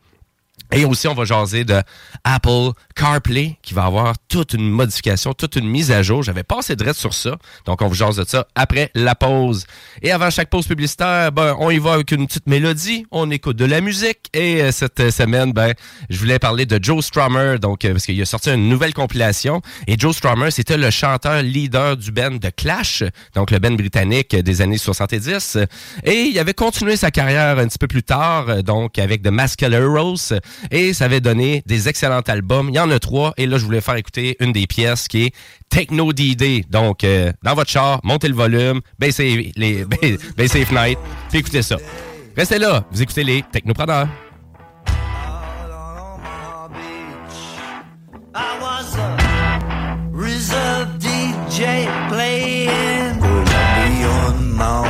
Et aussi, on va jaser de Apple CarPlay qui va avoir toute une modification, toute une mise à jour. J'avais pas assez de sur ça. Donc, on vous jase de ça après la pause. Et avant chaque pause publicitaire, ben, on y va avec une petite mélodie. On écoute de la musique. Et euh, cette euh, semaine, ben, je voulais parler de Joe Strummer. Donc, euh, parce qu'il a sorti une nouvelle compilation. Et Joe Strummer, c'était le chanteur leader du band de Clash. Donc, le band britannique des années 70. Et il avait continué sa carrière un petit peu plus tard. Donc, avec The Mascaleros. Et ça avait donné des excellents albums. Il y en a trois. Et là, je voulais faire écouter une des pièces qui est Techno DD. Donc, euh, dans votre char, montez le volume, baissez les, baissez les fenêtres, écoutez ça. Restez là, vous écoutez les Technopreneurs. DJ playing beats.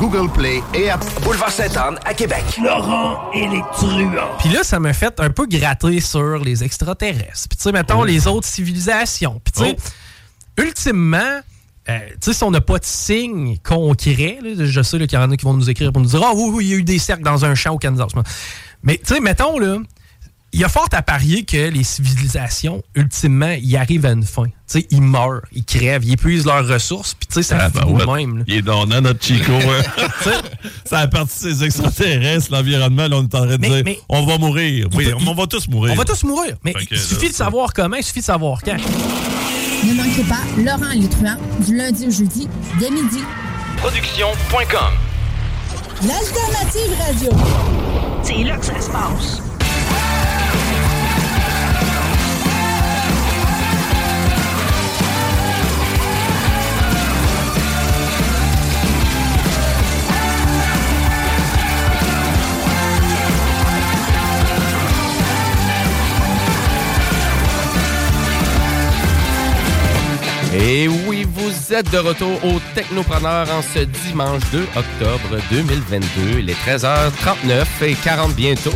Google Play et App. Boulevard Sainte-Anne à Québec. Laurent et les truands. Puis là, ça m'a fait un peu gratter sur les extraterrestres. Puis tu sais, mettons, les autres civilisations. Puis tu sais, ultimement... euh, tu sais, si on n'a pas de signe concret, là, je sais qu'il y en a qui vont nous écrire pour nous dire Ah oui, oui, il y a eu des cercles dans un champ au Kansas. Mais tu sais, mettons, là, il y a fort à parier que les civilisations, ultimement, ils arrivent à une fin. Tu sais, ils meurent, ils crèvent, ils épuisent leurs ressources, puis tu sais, ça Ah, ben ouais. même. là. Il est donnant, notre Chico. hein. ça a parti ces extraterrestres, l'environnement. Là, on est en train de Mais- dire mais- on va mourir. Oui, on va tous mourir. On va tous mourir. Mais il suffit de savoir comment, il suffit de savoir quand. Ne manquez pas Laurent truands du lundi au jeudi dès midi. Production.com L'alternative radio. C'est là que ça se passe. Et oui, vous êtes de retour au Technopreneur en ce dimanche 2 octobre 2022. Il est 13h39 et 40 bientôt.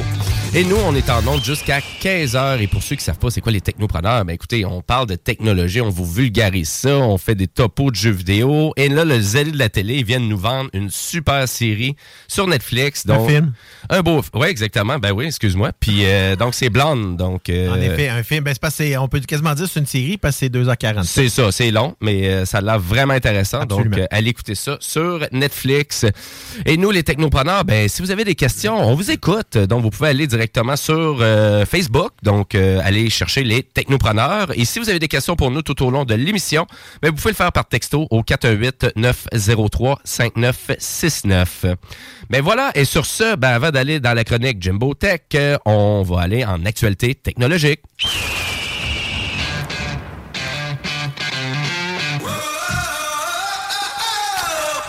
Et nous, on est en onde jusqu'à 15h. Et pour ceux qui savent pas c'est quoi les technopreneurs, ben écoutez, on parle de technologie, on vous vulgarise ça, on fait des topos de jeux vidéo. Et là, le zèle de la télé, ils viennent nous vendre une super série sur Netflix. Un Donc, film? Un beau... Oui, exactement. Ben oui, excuse-moi. Puis, euh, donc, c'est Blonde. Donc, euh, En effet, un film, ben, c'est pas, c'est- on peut quasiment dire c'est une série parce que c'est 2h40. c'est ça, c'est long, mais euh, ça a l'air vraiment intéressant. Absolument. Donc, euh, allez écouter ça sur Netflix. Et nous, les technopreneurs, ben, si vous avez des questions, on vous écoute. Donc, vous pouvez aller directement sur euh, Facebook. Donc, euh, allez chercher les technopreneurs. Et si vous avez des questions pour nous tout au long de l'émission, ben, vous pouvez le faire par texto au 418-903-5969. Mais voilà, et sur ce, ben, avant d'aller dans la chronique Jimbo Tech, euh, on va aller en actualité technologique.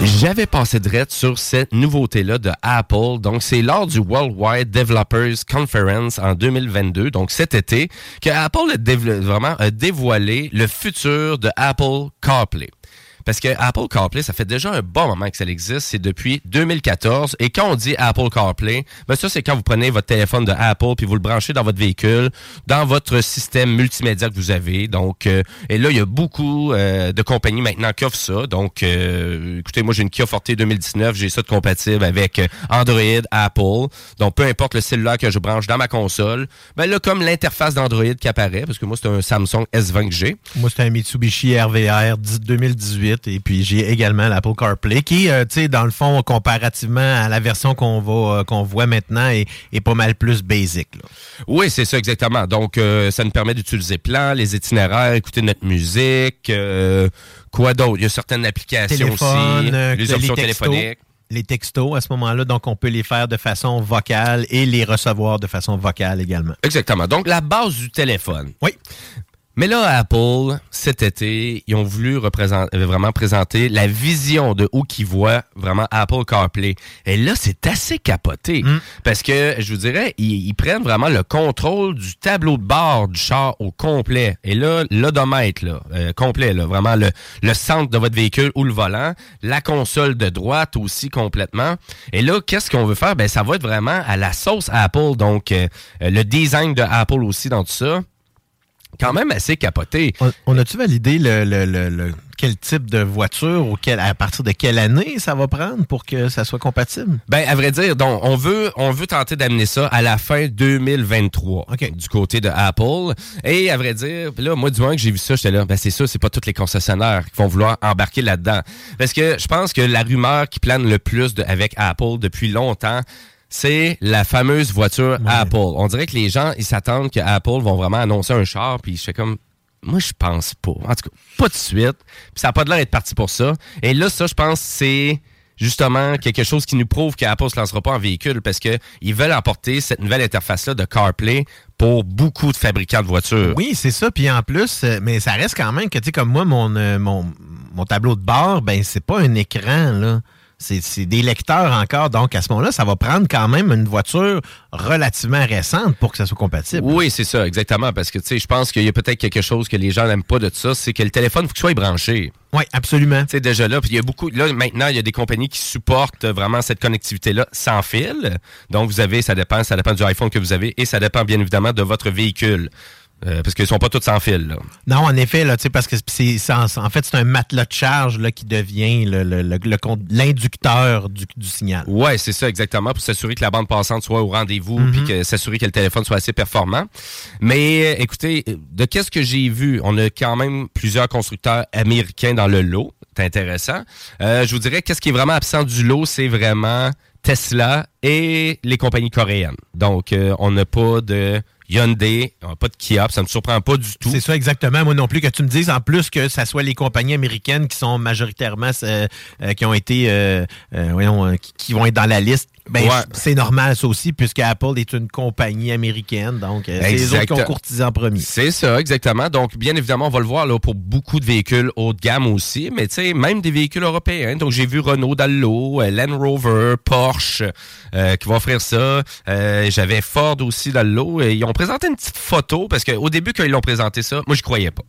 J'avais passé direct sur cette nouveauté-là de Apple. Donc, c'est lors du Worldwide Developers Conference en 2022, donc cet été, que Apple a vraiment a dévoilé le futur de Apple CarPlay. Parce que Apple CarPlay, ça fait déjà un bon moment que ça existe. C'est depuis 2014. Et quand on dit Apple CarPlay, ben ça, c'est quand vous prenez votre téléphone de Apple puis vous le branchez dans votre véhicule, dans votre système multimédia que vous avez. Donc, euh, et là, il y a beaucoup euh, de compagnies maintenant qui offrent ça. Donc, euh, écoutez, moi, j'ai une Kia Forte 2019. J'ai ça de compatible avec Android, Apple. Donc, peu importe le cellulaire que je branche dans ma console, ben là, comme l'interface d'Android qui apparaît, parce que moi, c'est un Samsung S20 que j'ai. Moi, c'est un Mitsubishi RVR 10 2018 et puis j'ai également l'Apple CarPlay qui, euh, tu sais, dans le fond, comparativement à la version qu'on va euh, qu'on voit maintenant, est, est pas mal plus basic. là. Oui, c'est ça exactement. Donc, euh, ça nous permet d'utiliser plan, les itinéraires, écouter notre musique, quoi d'autre? Il y a certaines applications Téléphone, aussi, les options téléphoniques. Les textos à ce moment-là, donc on peut les faire de façon vocale et les recevoir de façon vocale également. Exactement. Donc, la base du téléphone. Oui. Mais là, Apple, cet été, ils ont voulu représenter, euh, vraiment présenter la vision de où qu'ils voient vraiment Apple CarPlay. Et là, c'est assez capoté. Parce que, je vous dirais, ils, ils prennent vraiment le contrôle du tableau de bord du char au complet. Et là, l'odomètre, là, euh, complet, là, vraiment le, le centre de votre véhicule ou le volant, la console de droite aussi complètement. Et là, qu'est-ce qu'on veut faire? Ben, ça va être vraiment à la sauce Apple. Donc, euh, le design de Apple aussi dans tout ça quand même assez capoté. On, on a-tu validé le, le- le- le- quel type de voiture ou quel- à partir de quelle année ça va prendre pour que ça soit compatible? Ben, à vrai dire, donc, on veut, on veut tenter d'amener ça à la fin 2023 du côté de Apple. Et à vrai dire, là, moi, du moment que j'ai vu ça, j'étais là, ben, c'est ça, c'est pas tous les concessionnaires qui vont vouloir embarquer là-dedans. Parce que je pense que la rumeur qui plane le plus de- avec Apple depuis longtemps, c'est la fameuse voiture Apple. On dirait que les gens, ils s'attendent que Apple vont vraiment annoncer un char, puis je fais comme, moi, je pense pas. En tout cas, pas de suite. Puis ça n'a pas de l'air d'être parti pour ça. Et là, ça, je pense, c'est justement quelque chose qui nous prouve qu'Apple ne se lancera pas en véhicule parce que ils veulent apporter cette nouvelle interface-là de CarPlay pour beaucoup de fabricants de voitures. Oui, c'est ça. Puis en plus, euh, mais ça reste quand même que, tu sais, comme moi, mon, euh, mon, mon tableau de bord, ben, c'est pas un écran, là. C'est c'est des lecteurs encore. Donc, à ce moment-là, ça va prendre quand même une voiture relativement récente pour que ça soit compatible. Oui, c'est ça, exactement. Parce que, tu sais, je pense qu'il y a peut-être quelque chose que les gens n'aiment pas de ça, c'est que le téléphone, il faut qu'il soit branché. Oui, absolument. Tu sais, déjà là, puis il y a beaucoup. Là, maintenant, il y a des compagnies qui supportent vraiment cette connectivité-là sans fil. Donc, vous avez, ça dépend, ça dépend du iPhone que vous avez et ça dépend bien évidemment de votre véhicule. Euh, parce qu'ils sont pas tous sans fil. Là. Non, en effet, là, tu sais, parce que c'est, en, fait, c'est un matelas de charge là, qui devient le, le- le- le con- l'inducteur du, du signal. Ouais, c'est ça exactement pour s'assurer que la bande passante soit au rendez-vous Mhm. puis que s'assurer que le téléphone soit assez performant. Mais euh, écoutez, de qu'est-ce que j'ai vu, on a quand même plusieurs constructeurs américains dans le lot. C'est intéressant. Euh, je vous dirais qu'est-ce qui est vraiment absent du lot, c'est vraiment Tesla et les compagnies coréennes. Donc euh, on n'a pas de Hyundai, n'a pas de Kia, ça me surprend pas du tout. C'est ça exactement. Moi non plus que tu me dises en plus que ça soit les compagnies américaines qui sont majoritairement euh, euh, qui ont été euh, euh, euh, qui vont être dans la liste. Ben, Ouais. c'est normal ça aussi puisque Apple est une compagnie américaine donc euh, c'est les autres qui ont courtisé en premier. C'est ça, exactement. Donc, bien évidemment, on va le voir là, pour beaucoup de véhicules haut de gamme aussi, mais tu sais, même des véhicules européens. Donc, j'ai vu Renault dans le lot, euh, Land Rover, Porsche euh, qui va offrir ça. Euh, J'avais Ford aussi dans le lot. Et ils ont présenté une petite photo parce qu'au début, quand ils l'ont présenté ça, moi, je croyais pas.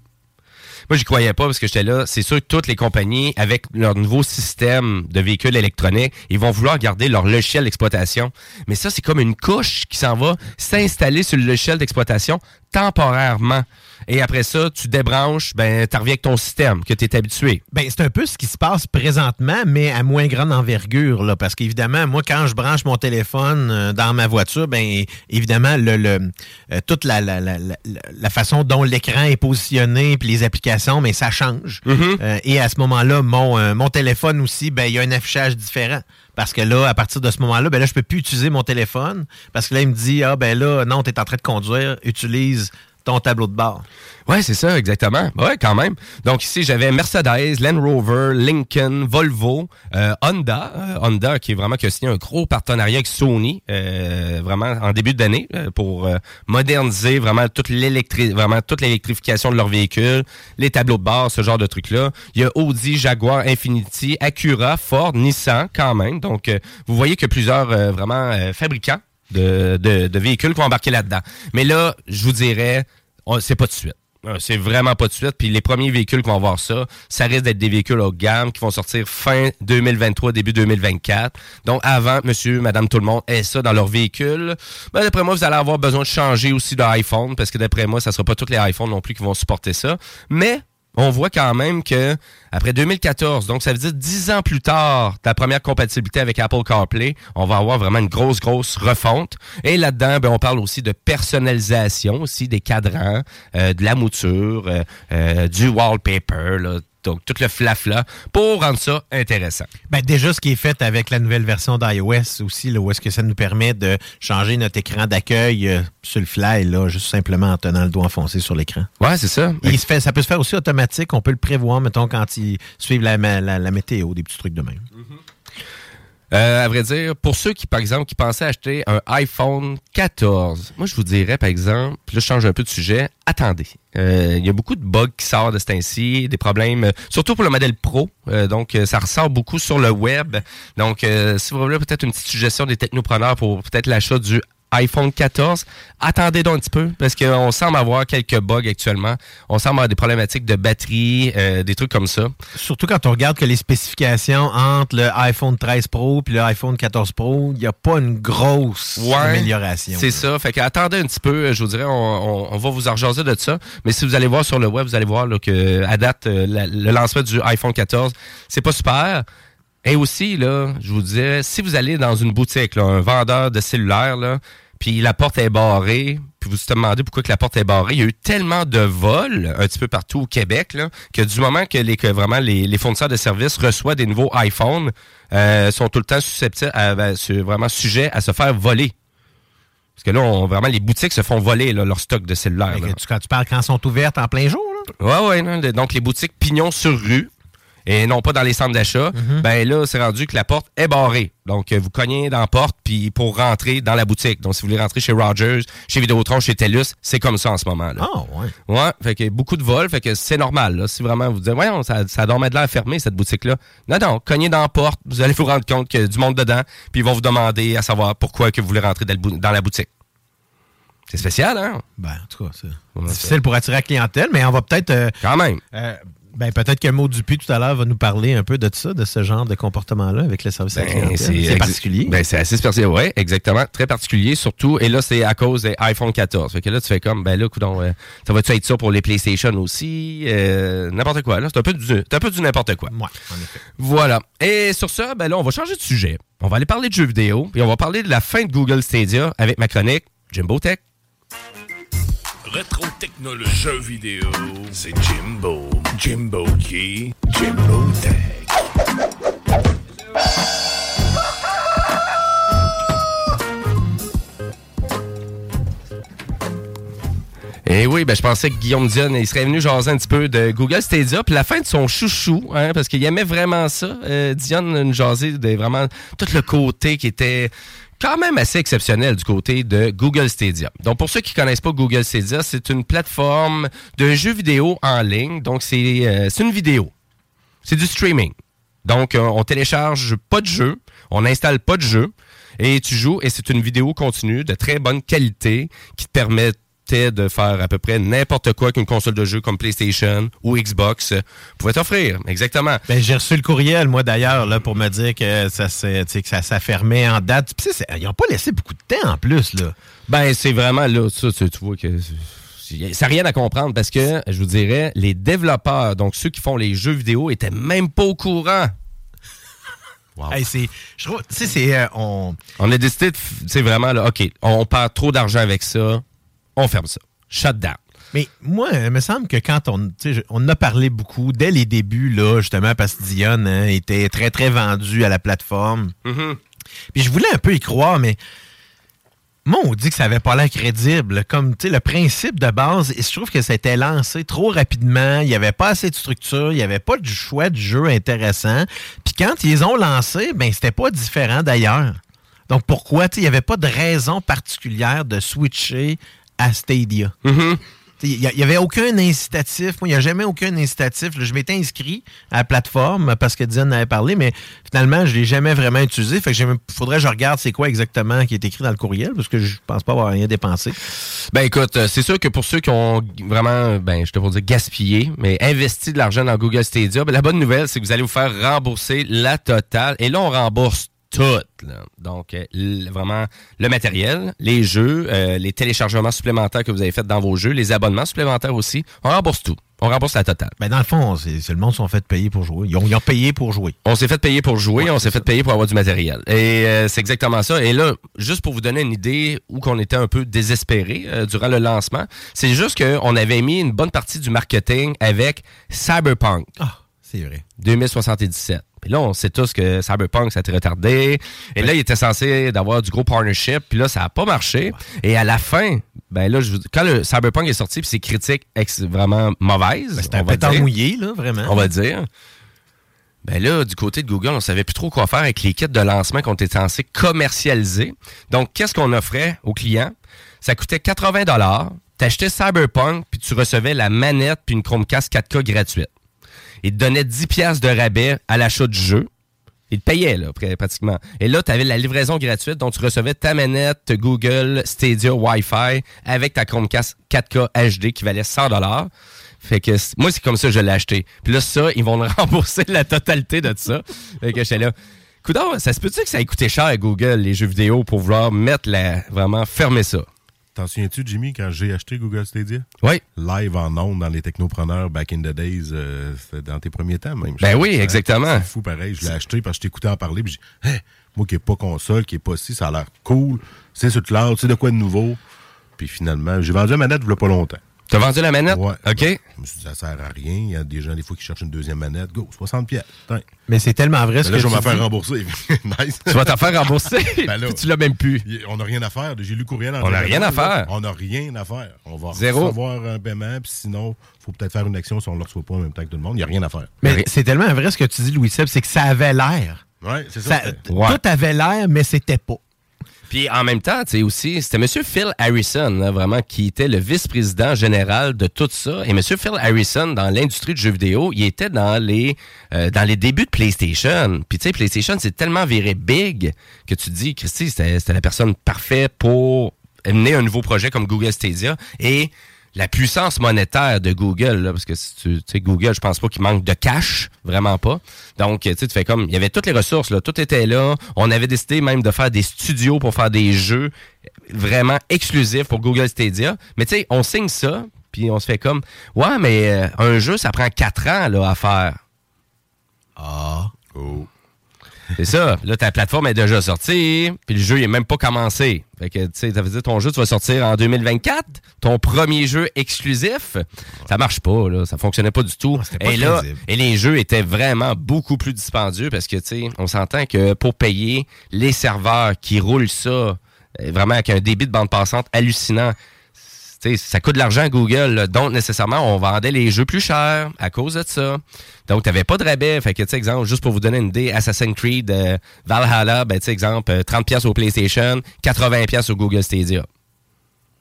Moi, j'y croyais pas parce que j'étais là. C'est sûr que toutes les compagnies, avec leur nouveau système de véhicules électroniques, ils vont vouloir garder leur logiciel d'exploitation. Mais ça, c'est comme une couche qui s'en va s'installer sur le logiciel d'exploitation temporairement. Et après ça, tu débranches, ben, tu reviens avec ton système que tu es habitué. Ben, c'est un peu ce qui se passe présentement, mais à moins grande envergure, là, parce qu'évidemment, moi, quand je branche mon téléphone euh, dans ma voiture, ben, évidemment, le, le, euh, toute la, la, la, la, la façon dont l'écran est positionné, puis les applications, mais ça change. Euh, et à ce moment-là, mon, euh, mon téléphone aussi, ben, il y a un affichage différent. Parce que là, à partir de ce moment-là, ben là, je peux plus utiliser mon téléphone. Parce que là, il me dit, ah, ben là, non, tu es en train de conduire, utilise ton tableau de bord. Ouais, c'est ça, exactement. Ouais, quand même. Donc ici, j'avais Mercedes, Land Rover, Lincoln, Volvo, euh, Honda. Euh, Honda qui est vraiment qui a signé un gros partenariat avec Sony, euh, vraiment en début d'année, pour moderniser vraiment toute vraiment toute l'électrification de leurs véhicules, les tableaux de bord, ce genre de trucs-là. Il y a Audi, Jaguar, Infiniti, Acura, Ford, Nissan, quand même. Donc, vous voyez que plusieurs vraiment fabricants de, de, de véhicules qui vont embarquer là-dedans. Mais là, je vous dirais, c'est pas de suite. Euh, C'est vraiment pas de suite. Puis les premiers véhicules qui vont voir ça, ça risque d'être des véhicules haut de gamme qui vont sortir fin 2023, début 2024. Donc avant, monsieur, madame, tout le monde ait ça dans leur véhicule. Ben, d'après moi, vous allez avoir besoin de changer aussi d'iPhone parce que d'après moi, ça sera pas tous les iPhones non plus qui vont supporter ça. Mais on voit quand même que après 2014, donc ça veut dire 10 ans plus tard, ta première compatibilité avec Apple CarPlay, on va avoir vraiment une grosse, grosse refonte. Et là-dedans, ben, on parle aussi de personnalisation, aussi des cadrans, euh, de la mouture, euh, euh, du wallpaper, là, donc tout le flafla pour rendre ça intéressant. Ben déjà, ce qui est fait avec la nouvelle version d'iOS aussi, là, où est-ce que ça nous permet de changer notre écran d'accueil euh, sur le fly, là, juste simplement en tenant le doigt enfoncé sur l'écran. Ouais, c'est ça. Il se fait, ça peut se faire aussi automatique. On peut le prévoir, mettons, quand ils suivent la, la, la météo, des petits trucs de même. Euh, à vrai dire, pour ceux qui, par exemple, qui pensaient acheter un iPhone 14, moi, je vous dirais, par exemple, là, je change un peu de sujet, attendez. Euh, Il y a beaucoup de bugs qui sortent de ce temps-ci, des problèmes, surtout pour le modèle Pro. Euh, donc, euh, ça ressort beaucoup sur le web. Donc, euh, si vous voulez peut-être une petite suggestion des technopreneurs pour peut-être l'achat du iPhone 14, attendez donc un petit peu, parce qu'on semble avoir quelques bugs actuellement. On semble avoir des problématiques de batterie, euh, des trucs comme ça. Surtout quand on regarde que les spécifications entre le iPhone 13 Pro et le iPhone 14 Pro, il n'y a pas une grosse amélioration. C'est ça. Fait que attendez un petit peu, je vous dirais, on, on- on va vous rejaser de ça. Mais si vous allez voir sur le web, vous allez voir là, que à date, euh, la- le lancement du iPhone 14, c'est pas super. Et aussi, là, je vous disais, si vous allez dans une boutique, là, un vendeur de cellulaire, là, puis la porte est barrée, puis vous vous demandez pourquoi que la porte est barrée, il y a eu tellement de vols un petit peu partout au Québec, là, que du moment que, les, que vraiment les, les fournisseurs de services reçoivent des nouveaux iPhones, euh, sont tout le temps susceptibles, à, à- su- vraiment sujets à se faire voler. Parce que là, on- vraiment, les boutiques se font voler là, leur stock de cellulaires. là. Tu- quand tu parles quand elles sont ouvertes en plein jour, là? Ouais, ouais. donc, les boutiques pignon sur rue. Et non pas dans les centres d'achat, Mhm. ben là, c'est rendu que la porte est barrée. Donc, euh, vous cognez dans la porte puis pour rentrer dans la boutique. Donc, si vous voulez rentrer chez Rogers, chez Vidéotron, chez TELUS, c'est comme ça en ce moment. Ah, ouais. Ouais, fait que beaucoup de vols, fait que c'est normal. Là, si vraiment vous dites, voyons, ça, ça dormait de l'air fermé, cette boutique-là. Non, non, cognez dans la porte, vous allez vous rendre compte qu'il y a du monde dedans, puis ils vont vous demander à savoir pourquoi que vous voulez rentrer dans, la boutique. C'est spécial, hein? Ben, en tout cas, c'est difficile pour attirer la clientèle, mais on va peut-être. euh, Quand même. Ben, peut-être que Maud Dupuis tout à l'heure va nous parler un peu de ça, de ce genre de comportement-là avec le service à la clientèle. C'est particulier. Ben, c'est assez particulier. Oui, exactement. Très particulier, surtout. Et là, c'est à cause des iPhone 14. Fait que là, tu fais comme, ben là, coudonc, euh, ça va-tu être ça pour les PlayStation aussi? Euh, n'importe quoi. Là, c'est un peu du, c'est un peu du n'importe quoi. Ouais, en effet. Voilà. Et sur ça, ben là, on va changer de sujet. On va aller parler de jeux vidéo, puis on va parler de la fin de Google Stadia avec ma chronique Jimbo Tech. Rétro technologie jeux vidéo, c'est Jimbo. Jimbo qui? Jimbo Tech. Et oui, ben, je pensais que Guillaume Dion, il serait venu jaser un petit peu de Google Stadia, puis la fin de son chouchou, hein, parce qu'il aimait vraiment ça. Euh, Dion nous jasait de vraiment tout le côté qui était quand même assez exceptionnel du côté de Google Stadia. Donc, pour ceux qui connaissent pas Google Stadia, c'est une plateforme de jeux vidéo en ligne. Donc, c'est euh, une vidéo. C'est du streaming. Donc, euh, on télécharge pas de jeu, on n'installe pas de jeu, et tu joues, et c'est une vidéo continue de très bonne qualité qui te permettait de faire à peu près n'importe quoi qu'une console de jeu comme PlayStation ou Xbox pouvait t'offrir. Exactement. Ben, j'ai reçu le courriel, moi, d'ailleurs, là, pour me dire que ça, que ça, ça fermait en date. C'est- ils n'ont pas laissé beaucoup de temps en plus, là. Ben, c'est vraiment là, ça, tu, tu vois que c'est- ça n'a rien à comprendre parce que, je vous dirais, les développeurs, donc ceux qui font les jeux vidéo, étaient même pas au courant. Hey, c'est, je trouve, tu sais, c'est, euh, on, On a décidé, de sais, vraiment, là, OK, on perd trop d'argent avec ça, on ferme ça. Shut down. Mais moi, il me semble que quand on, tu sais, je- on en a parlé beaucoup dès les débuts, là, justement, parce que Dion hein, était très, très vendu à la plateforme. Puis je voulais un peu y croire, mais moi, on dit que ça avait pas l'air crédible. Comme, tu sais, le principe de base, et je trouve que ça a été lancé trop rapidement. Il n'y avait pas assez de structure. Il n'y avait pas de choix de jeu intéressant. Puis quand ils ont lancé, ben, c'était pas différent d'ailleurs. Donc pourquoi, tu sais, il n'y avait pas de raison particulière de switcher à Stadia. Il n'y avait aucun incitatif. Moi, il n'y a jamais aucun incitatif. Là, je m'étais inscrit à la plateforme parce que Diane en avait parlé, mais finalement, je ne l'ai jamais vraiment utilisé. Fait que il faudrait que je regarde c'est quoi exactement qui est écrit dans le courriel parce que je pense pas avoir rien dépensé. Ben écoute, euh, c'est sûr que pour ceux qui ont vraiment, ben je te dire gaspillé, mais investi de l'argent dans Google Stadia, ben, la bonne nouvelle, c'est que vous allez vous faire rembourser la totale. Et là, on rembourse tout. là. Donc, euh, vraiment, le matériel, les jeux, euh, les téléchargements supplémentaires que vous avez fait dans vos jeux, les abonnements supplémentaires aussi. On rembourse tout. On rembourse la totale. Ben, dans le fond, c'est le monde sont fait payer pour jouer. Ils ont, ils ont payé pour jouer. On s'est fait payer pour jouer, on s'est fait payer pour avoir du matériel. Et euh, c'est exactement ça. Et là, juste pour vous donner une idée où qu'on était un peu désespéré euh, durant le lancement, c'est juste qu'on avait mis une bonne partie du marketing avec Cyberpunk. Ah, c'est vrai. 2077. Puis là, on sait tous que Cyberpunk, ça a été retardé. Et là, il était censé d'avoir du gros partnership. Puis là, ça n'a pas marché. Et à la fin, ben là, je quand le Cyberpunk est sorti, puis ses critiques vraiment mauvaises. C'était un pétard mouillé, là, vraiment. On va dire. Ben là, du côté de Google, on savait plus trop quoi faire avec les kits de lancement qu'on était censé commercialiser. Donc, qu'est-ce qu'on offrait aux clients? Ça coûtait 80 T'achetais Cyberpunk, puis tu recevais la manette puis une Chromecast 4K gratuite. Ils te donnaient 10 pièces de rabais à l'achat du jeu. Ils te payaient, là, pr- pratiquement. Et là, tu avais la livraison gratuite, donc tu recevais ta manette Google Stadia Wi-Fi avec ta Chromecast 4K HD qui valait 100 Fait que moi, c'est comme ça que je l'ai acheté. Puis là, ça, ils vont me rembourser la totalité de ça. Fait que j'étais là. Coudon, ça se peut-tu que ça ait coûté cher à Google, les jeux vidéo, pour vouloir mettre la. vraiment fermer ça? T'en souviens-tu, Jimmy, quand j'ai acheté Google Stadia? Oui. Live en ondes dans les technopreneurs back in the days, euh, dans tes premiers temps même. Ben oui, ça- exactement. C'est fou pareil. Je l'ai acheté parce que je t'écoutais en parler. Puis j'ai Hey, moi qui n'ai pas console, qui n'est pas ci, ça a l'air cool. C'est sur le cloud, c'est de quoi de nouveau? Puis finalement, j'ai vendu la manette il y a pas longtemps. T'as vendu la manette? Ouais. OK. Je me suis dit, ça sert à rien. Il y a des gens, des fois, qui cherchent une deuxième manette. Go, 60 pièces. Mais c'est tellement vrai ce là, que je vais tu me faire dis. rembourser. nice. Tu vas t'en faire rembourser. Ben là, puis tu l'as même plus. On n'a rien à faire. J'ai lu le courriel. en On n'a rien à faire. On n'a rien à faire. On va Zéro. recevoir un paiement, puis sinon, il faut peut-être faire une action si on ne le reçoit pas en même temps que tout le monde. Il n'y a rien à faire. Mais c'est tellement vrai ce que tu dis, Louis-Seb, c'est que ça avait l'air. Ouais, c'est ça. Tout avait l'air, mais c'était pas. Puis en même temps, tu sais aussi, c'était M. Phil Harrison, là, vraiment, qui était le vice-président général de tout ça. Et M. Phil Harrison, dans l'industrie du jeu vidéo, il était dans les euh, dans les débuts de PlayStation. Puis tu sais, PlayStation, c'est tellement viré big que tu te dis, Christy, c'était c'était la personne parfaite pour mener un nouveau projet comme Google Stadia. Et la puissance monétaire de Google, là, parce que si tu sais, Google, je pense pas qu'il manque de cash, vraiment pas. Donc, tu sais, tu fais comme, il y avait toutes les ressources, là, tout était là. On avait décidé même de faire des studios pour faire des jeux vraiment exclusifs pour Google Stadia. Mais tu sais, on signe ça, puis on se fait comme, ouais, mais euh, un jeu, ça prend quatre ans là, à faire. Ah. Oh. C'est ça. Là, ta plateforme est déjà sortie, puis le jeu il est même pas commencé. Fait que, tu sais, ça veut dire ton jeu, tu vas sortir en 2024, ton premier jeu exclusif? Ça marche pas, là. Ça fonctionnait pas du tout. pas et là, crédible. et les jeux étaient vraiment beaucoup plus dispendieux parce que, tu sais, on s'entend que pour payer les serveurs qui roulent ça, euh, vraiment avec un débit de bande passante hallucinant, ça coûte de l'argent à Google. Donc, nécessairement, on vendait les jeux plus chers à cause de ça. Donc, tu n'avais pas de rabais. Fait que, tu exemple, juste pour vous donner une idée, Assassin's Creed euh, Valhalla, ben, exemple, euh, 30$ piastres au PlayStation, 80$ piastres au Google Stadia.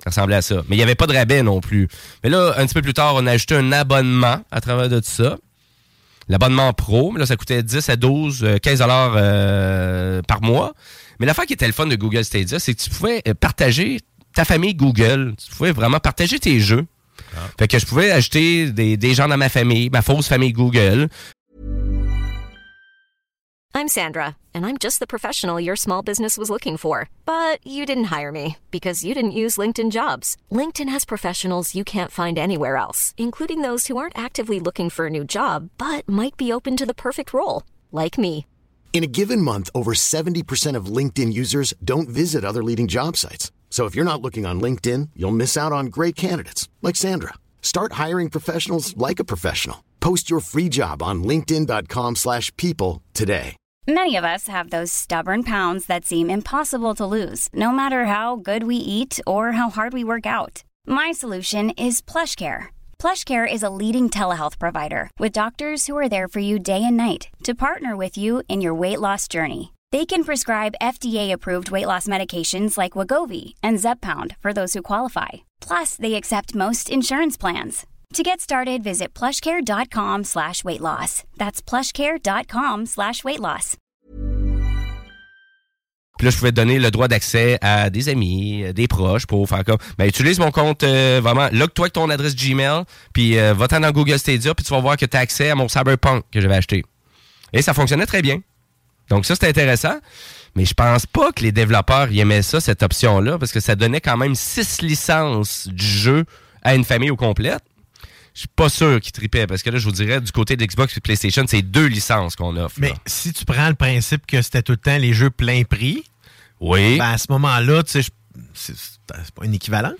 Ça ressemblait à ça. Mais il n'y avait pas de rabais non plus. Mais là, un petit peu plus tard, on a ajouté un abonnement à travers de tout ça. L'abonnement pro, mais là, ça coûtait 10 à 12, euh, 15 dollars euh, par mois. Mais l'affaire qui était le fun de Google Stadia, c'est que tu pouvais euh, partager ta famille Google. Tu pouvais vraiment partager tes jeux. Ah. Fait que je pouvais ajouter des, des gens dans ma famille, ma fausse famille Google. I'm Sandra, and I'm just the professional your small business was looking for. But you didn't hire me because you didn't use LinkedIn jobs. LinkedIn has professionals you can't find anywhere else, including those who aren't actively looking for a new job but might be open to the perfect role, like me. In a given month, over 70% of LinkedIn users don't visit other leading job sites. So if you're not looking on LinkedIn, you'll miss out on great candidates like Sandra. Start hiring professionals like a professional. Post your free job on linkedin.com/people today. Many of us have those stubborn pounds that seem impossible to lose, no matter how good we eat or how hard we work out. My solution is PlushCare. PlushCare is a leading telehealth provider with doctors who are there for you day and night to partner with you in your weight loss journey. They can prescribe FDA-approved weight loss medications like Wagovi and Zepbound for those who qualify. Plus, they accept most insurance plans. To get started, visit plushcare.com slash weight loss. That's plushcare.com slash weight loss. Puis là, je pouvais donner le droit d'accès à des amis, euh, des proches pour faire comme, ben, utilise mon compte, euh, vraiment, log-toi avec ton adresse Gmail, puis euh, va-t'en dans Google Stadia, puis tu vas voir que tu as accès à mon Cyberpunk que j'avais acheté. Et ça fonctionnait très bien. Donc ça, c'était intéressant. Mais je pense pas que les développeurs y aimaient ça, cette option-là, parce que ça donnait quand même six licences du jeu à une famille au complète. Je suis pas sûr qu'ils tripaient, parce que là, je vous dirais, du côté d'Xbox et PlayStation, c'est deux licences qu'on offre. Mais là. si tu prends le principe que c'était tout le temps les jeux plein prix, Oui. ben à ce moment-là, tu sais, c'est c'est pas une équivalence.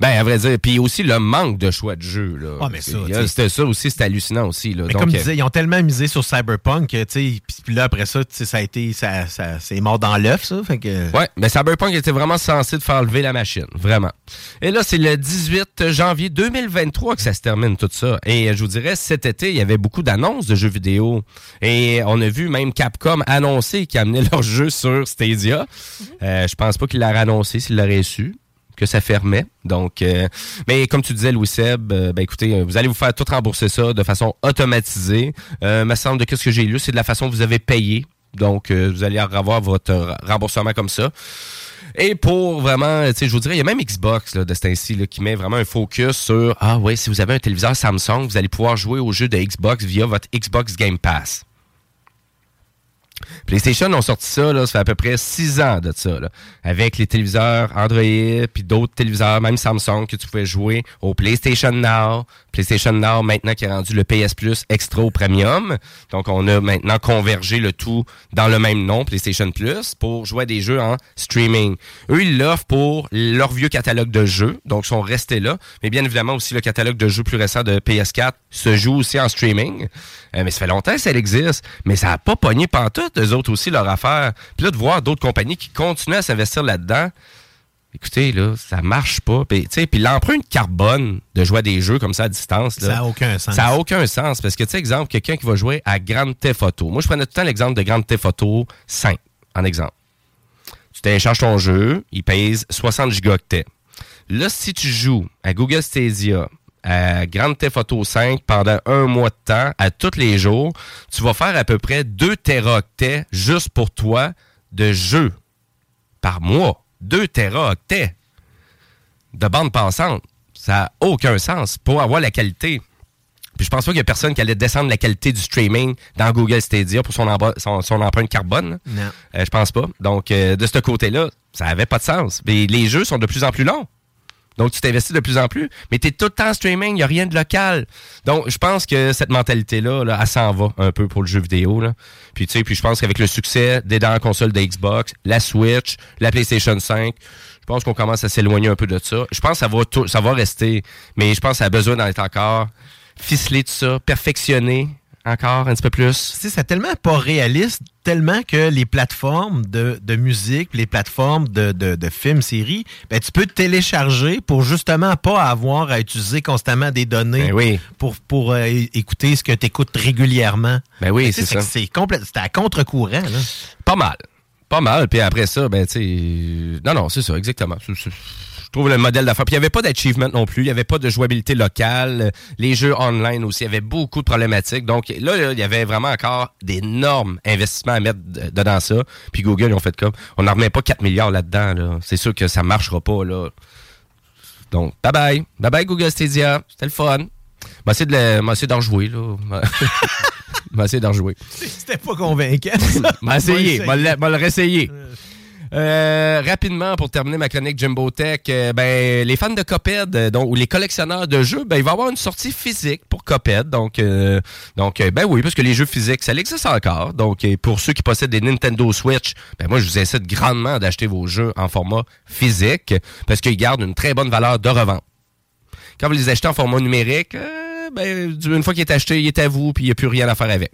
Ben, à vrai dire. Puis aussi, le manque de choix de jeu. Là. Ah, mais ça, tu. C'était ça aussi, c'était hallucinant aussi. Là. Mais Donc, comme je euh, disais, ils ont tellement misé sur Cyberpunk que, tu sais, puis- là, après ça, tu sais, ça a été, ça, ça, c'est mort dans l'œuf, ça. Fait que. Ouais, mais Cyberpunk était vraiment censé de faire lever la machine, vraiment. Et là, c'est le 18 janvier 2023 que ça se termine tout ça. Et euh, je vous dirais, cet été, il y avait beaucoup d'annonces de jeux vidéo. Et on a vu même Capcom annoncer qu'ils amenaient leur jeu sur Stadia. Euh, je pense pas qu'il l'aurait annoncé s'il l'aurait su que ça fermait. Donc, euh, mais comme tu disais, Louis Seb, euh, ben écoutez, euh, vous allez vous faire tout rembourser ça de façon automatisée. Euh, me semble de ce que j'ai lu, c'est de la façon que vous avez payé. Donc, vous allez avoir votre remboursement comme ça. Et pour vraiment, tu sais, je vous dirais, il y a même Xbox là, de ce temps-ci qui met vraiment un focus sur Ah ouais, si vous avez un téléviseur Samsung, vous allez pouvoir jouer aux jeux de Xbox via votre Xbox Game Pass. PlayStation ont sorti ça, là, ça fait à peu près six ans de ça, là, avec les téléviseurs Android, puis d'autres téléviseurs, même Samsung, que tu pouvais jouer au PlayStation Now. PlayStation Now, maintenant, qui est rendu le PS Plus Extra au Premium. Donc, on a maintenant convergé le tout dans le même nom, PlayStation Plus, pour jouer à des jeux en streaming. Eux, ils l'offrent pour leur vieux catalogue de jeux, donc ils sont restés là. Mais bien évidemment, aussi, le catalogue de jeux plus récent de PS4 se joue aussi en streaming. Euh, mais ça fait longtemps que ça existe, mais ça n'a pas pogné pantoute, eux autres aussi, leur affaire. Puis là, de voir d'autres compagnies qui continuent à s'investir là-dedans, écoutez, là, ça marche pas. Puis, puis l'empreinte carbone de jouer à des jeux comme ça à distance, là, Ça a aucun sens. Ça n'a aucun sens. Parce que, tu sais, exemple, quelqu'un qui va jouer à Grand Theft Auto. Moi, je prenais tout le temps l'exemple de Grand Theft Auto 5, en exemple. Tu télécharges ton jeu, il pèse 60 gigaoctets. Là, si tu joues à Google Stadia, à Grand Theft Auto 5 pendant un mois de temps, à tous les jours, tu vas faire à peu près 2 téraoctets juste pour toi de jeu par mois. 2 téraoctets de bande passante. Ça n'a aucun sens pour avoir la qualité. Puis je pense pas qu'il y a personne qui allait descendre la qualité du streaming dans Google Stadia pour son, emba- son, son empreinte carbone. Non. Euh, je pense pas. Donc, euh, de ce côté-là, ça avait pas de sens. Mais les jeux sont de plus en plus longs. Donc, tu t'investis de plus en plus, mais tu es tout le temps streaming, il n'y a rien de local. Donc, je pense que cette mentalité-là, là, elle s'en va un peu pour le jeu vidéo. Là. Puis, tu sais, puis je pense qu'avec le succès des dernières consoles de Xbox, la Switch, la PlayStation 5, je pense qu'on commence à s'éloigner un peu de ça. Je pense que ça va, tout- ça va rester, mais je pense que ça a besoin d'être encore ficelé de ça, perfectionné encore un petit peu plus. Tu sais, c'est tellement pas réaliste, tellement que les plateformes de, de musique, les plateformes de, de, de films, séries, ben, tu peux télécharger pour justement pas avoir à utiliser constamment des données Ben pour, pour euh, écouter ce que tu écoutes régulièrement. Ben oui, c'est ça. C'est à contre-courant. Pas mal. Pas mal. Puis après ça, ben, tu sais. Non, non, c'est ça, exactement. Trouve le modèle d'affaires. Puis il n'y avait pas d'achievement non plus. Il n'y avait pas de jouabilité locale. Les jeux online aussi, il y avait beaucoup de problématiques. Donc là, il y avait vraiment encore d'énormes investissements à mettre dedans ça. Puis Google, ils ont fait comme. On n'en remet pas 4 milliards là-dedans. Là. C'est sûr que ça ne marchera pas. là. Donc, bye bye. Bye bye Google Stadia. C'était le fun. M'a essayé de essayé d'en rejouer, là. M'a essayé d'en rejouer. C'était pas convaincant. M'a essayé, M'a le- m'a le réessayé. Euh, rapidement, pour terminer ma chronique Jumbo Tech, euh, ben, les fans de Coped, euh, donc, ou les collectionneurs de jeux, ben, il va y avoir une sortie physique pour Coped. Donc, euh, donc euh, ben oui, parce que les jeux physiques, ça existe encore. Donc, pour ceux qui possèdent des Nintendo Switch, ben, moi, je vous incite grandement d'acheter vos jeux en format physique parce qu'ils gardent une très bonne valeur de revente. Quand vous les achetez en format numérique, ben, une fois qu'il est acheté, il est à vous, puis il n'y a plus rien à faire avec.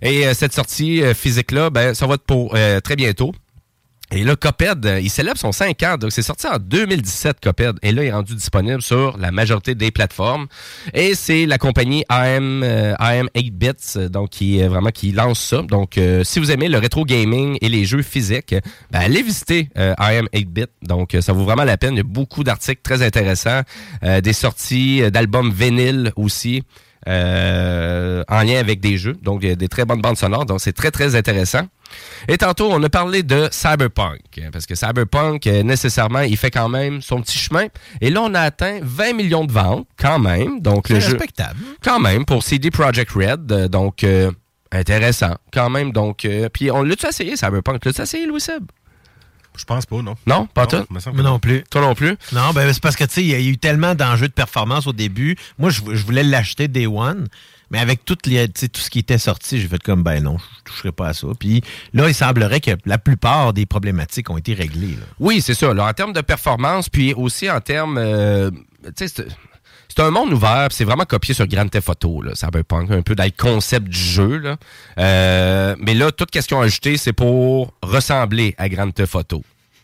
Et cette sortie physique-là, ben, ça va être pour très bientôt. Et là, Coped, euh, il célèbre son 5 ans. Donc, c'est sorti en 2017, Coped. Et là, il est rendu disponible sur la majorité des plateformes. Et c'est la compagnie AM, euh, AM 8-Bits, euh, donc, qui vraiment, qui lance ça. Donc, si vous aimez le rétro gaming et les jeux physiques, ben, allez visiter euh, AM 8-Bit. Donc, ça vaut vraiment la peine. Il y a beaucoup d'articles très intéressants, des sorties d'albums vinyle aussi. Euh, en lien avec des jeux, donc il y a des très bonnes bandes sonores, donc c'est très très intéressant. Et tantôt, on a parlé de Cyberpunk, hein, parce que Cyberpunk, euh, nécessairement, il fait quand même son petit chemin. Et là, on a atteint 20 millions de ventes, quand même. Donc, le C'est jeu, respectable. quand même, pour CD Projekt Red. euh, donc, euh, intéressant, quand même. Donc, euh, puis, on l'a-tu essayé, Cyberpunk? L'as-tu essayé, Louis Seb? Je pense pas, non. Non, pas Non, semble Moi non plus. Toi non plus? Non, ben c'est parce que tu sais, il y a eu tellement d'enjeux de performance au début. Moi, je, je voulais l'acheter Day One, mais avec toutes les, tu sais, tout ce qui était sorti, j'ai fait comme ben non, je toucherai pas à ça. Puis là, il semblerait que la plupart des problématiques ont été réglées. là. Oui, c'est ça. là, en termes de performance, puis aussi en termes. euh, tu sais, c'est- un monde ouvert, c'est vraiment copié sur Grand Theft Auto, là, Cyberpunk, un peu dans concept du jeu. Là. Euh, mais là, toute question ajoutée, c'est pour ressembler à Grand Theft Auto.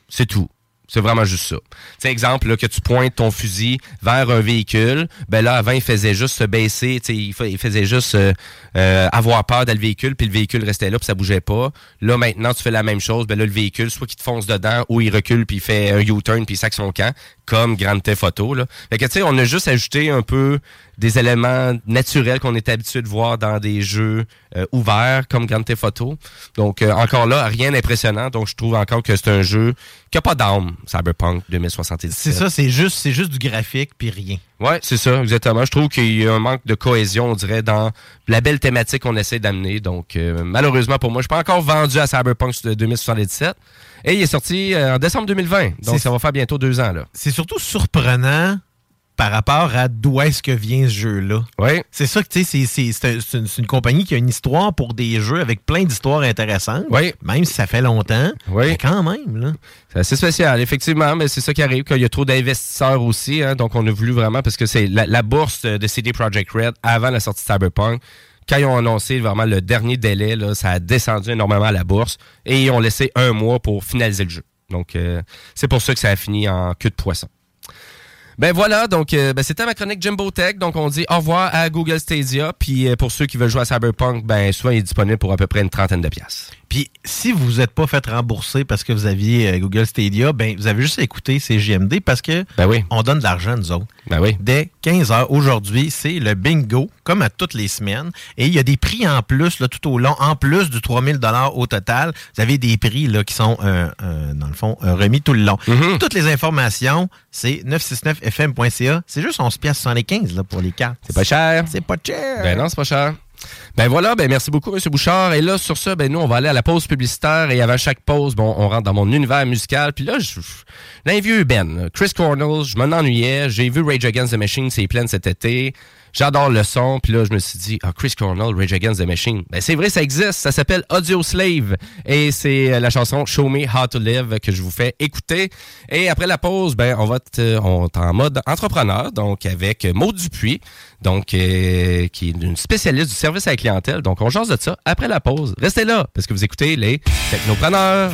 C'est tout. C'est vraiment juste ça. Sais, exemple, là, que tu pointes ton fusil vers un véhicule, ben là, avant, il faisait juste se baisser, il, il faisait juste euh, euh, avoir peur dans le véhicule, puis le véhicule restait là, puis ça bougeait pas. Là, maintenant, tu fais la même chose, ben là, le véhicule, soit qu'il te fonce dedans, ou il recule, puis il fait un U-turn, puis il sac son camp, comme Grand Theft Auto, là. Fait que, tu sais, on a juste ajouté un peu des éléments naturels qu'on est habitué de voir dans des jeux euh, ouverts comme Grand Theft Auto. Donc euh, encore là, rien d'impressionnant. Donc je trouve encore que c'est un jeu qui a pas d'âme, Cyberpunk 2077. C'est ça, c'est juste, c'est juste du graphique puis rien. Ouais, c'est ça, exactement. Je trouve qu'il y a un manque de cohésion, on dirait, dans la belle thématique qu'on essaie d'amener. Donc, euh, malheureusement pour moi, je suis pas encore vendu à Cyberpunk 2077. Et il est sorti en décembre 2020. Donc, ça va faire bientôt deux ans, là. C'est surtout surprenant par rapport à d'où est-ce que vient ce jeu-là. Oui. C'est ça que, tu sais, c'est- c'est c'est un- c'est une, compagnie qui a une histoire pour des jeux avec plein d'histoires intéressantes. Oui. Même si ça fait longtemps. Oui. Mais quand même, là. C'est assez spécial, effectivement, mais c'est ça qui arrive, qu'il y a trop d'investisseurs aussi. hein. donc, on a voulu vraiment, parce que c'est la, la bourse de CD Projekt Red avant la sortie de Cyberpunk. Quand ils ont annoncé vraiment le dernier délai, là, ça a descendu énormément à la bourse et ils ont laissé un mois pour finaliser le jeu. Donc, euh, c'est pour ça que ça a fini en queue de poisson. Ben voilà, donc euh, ben, c'était ma chronique Jimbo Tech. Donc on dit au revoir à Google Stadia. Puis euh, pour ceux qui veulent jouer à Cyberpunk, ben souvent il est disponible pour à peu près une trentaine de pièces. Puis si vous vous êtes pas fait rembourser parce que vous aviez euh, Google Stadia, ben vous avez juste écouté CGMD parce que on donne de l'argent nous autres. Ben oui. Dès 15 heures aujourd'hui, c'est le bingo comme à toutes les semaines et il y a des prix en plus là, tout au long en plus du 3000 dollars au total. Vous avez des prix là qui sont euh, euh, dans le fond euh, remis tout le long. Mm-hmm. Toutes les informations, c'est 969fm.ca, c'est juste 11 pièces 75 là pour les cartes. C'est pas cher. C'est pas cher. Ben non, c'est pas cher. Ben voilà, ben merci beaucoup, M. Bouchard. Et là, sur ça, ben nous, on va aller à la pause publicitaire. Et avant chaque pause, bon, on rentre dans mon univers musical. Puis là, je, je- un vieux Ben. Chris Cornell, je m'en ennuyais. J'ai vu Rage Against the Machine, c'est plein cet été. J'adore le son. Puis là, je me suis dit, ah, Chris Cornell, Rage Against the Machine. Ben c'est vrai, ça existe. Ça s'appelle Audio Slave. Et c'est euh, la chanson Show Me How to Live que je vous fais écouter. Et après la pause, ben on va t- on est en mode entrepreneur, donc avec Maud Dupuis, donc euh, qui est une spécialiste du service à la clientèle. Donc on jase de ça après la pause. Restez là parce que vous écoutez les technopreneurs.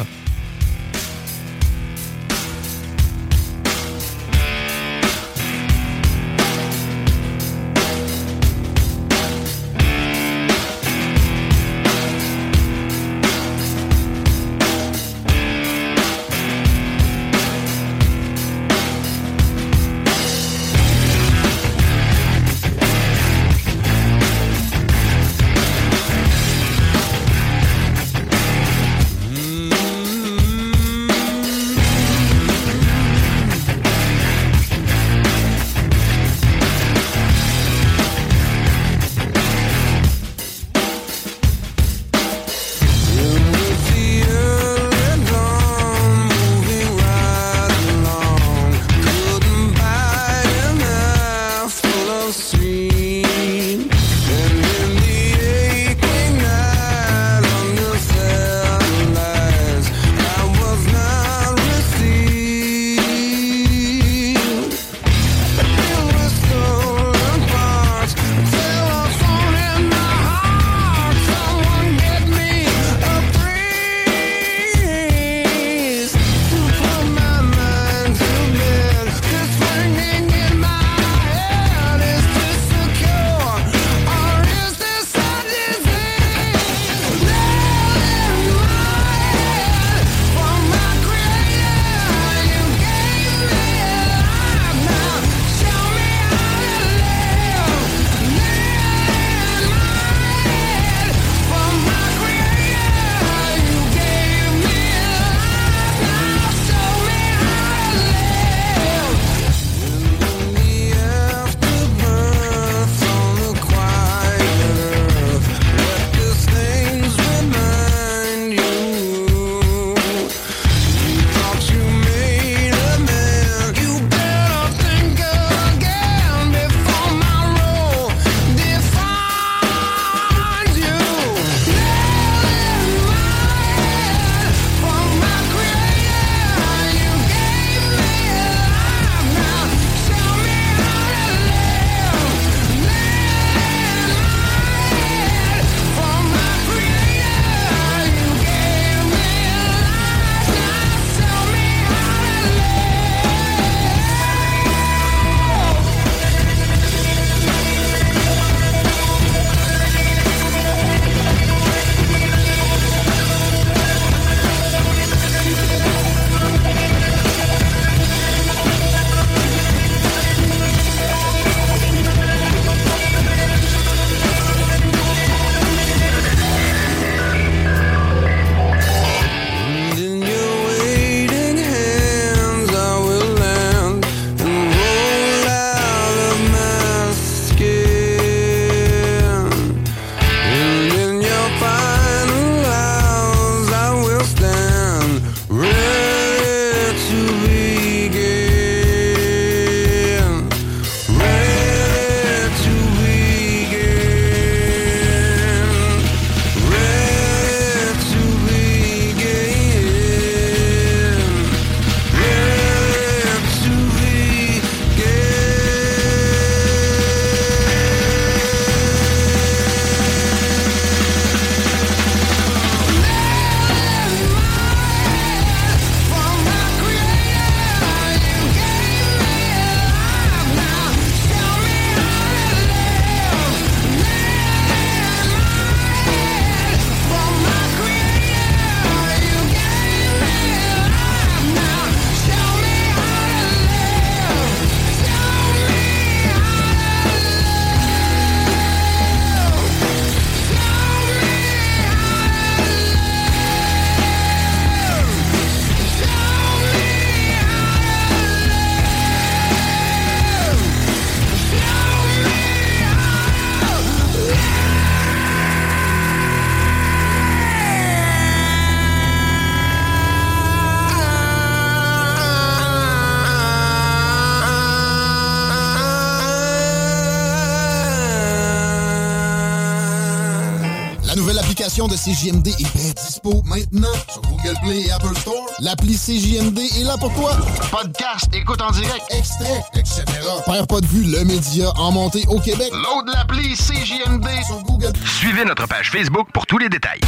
De CJMD est bien dispo maintenant sur Google Play et Apple Store. L'appli CJMD est là pour toi. Podcast, écoute en direct, extrait, etc. Père pas de vue, le média en montée au Québec. Load l'appli CJMD sur Google Suivez notre page Facebook pour tous les détails.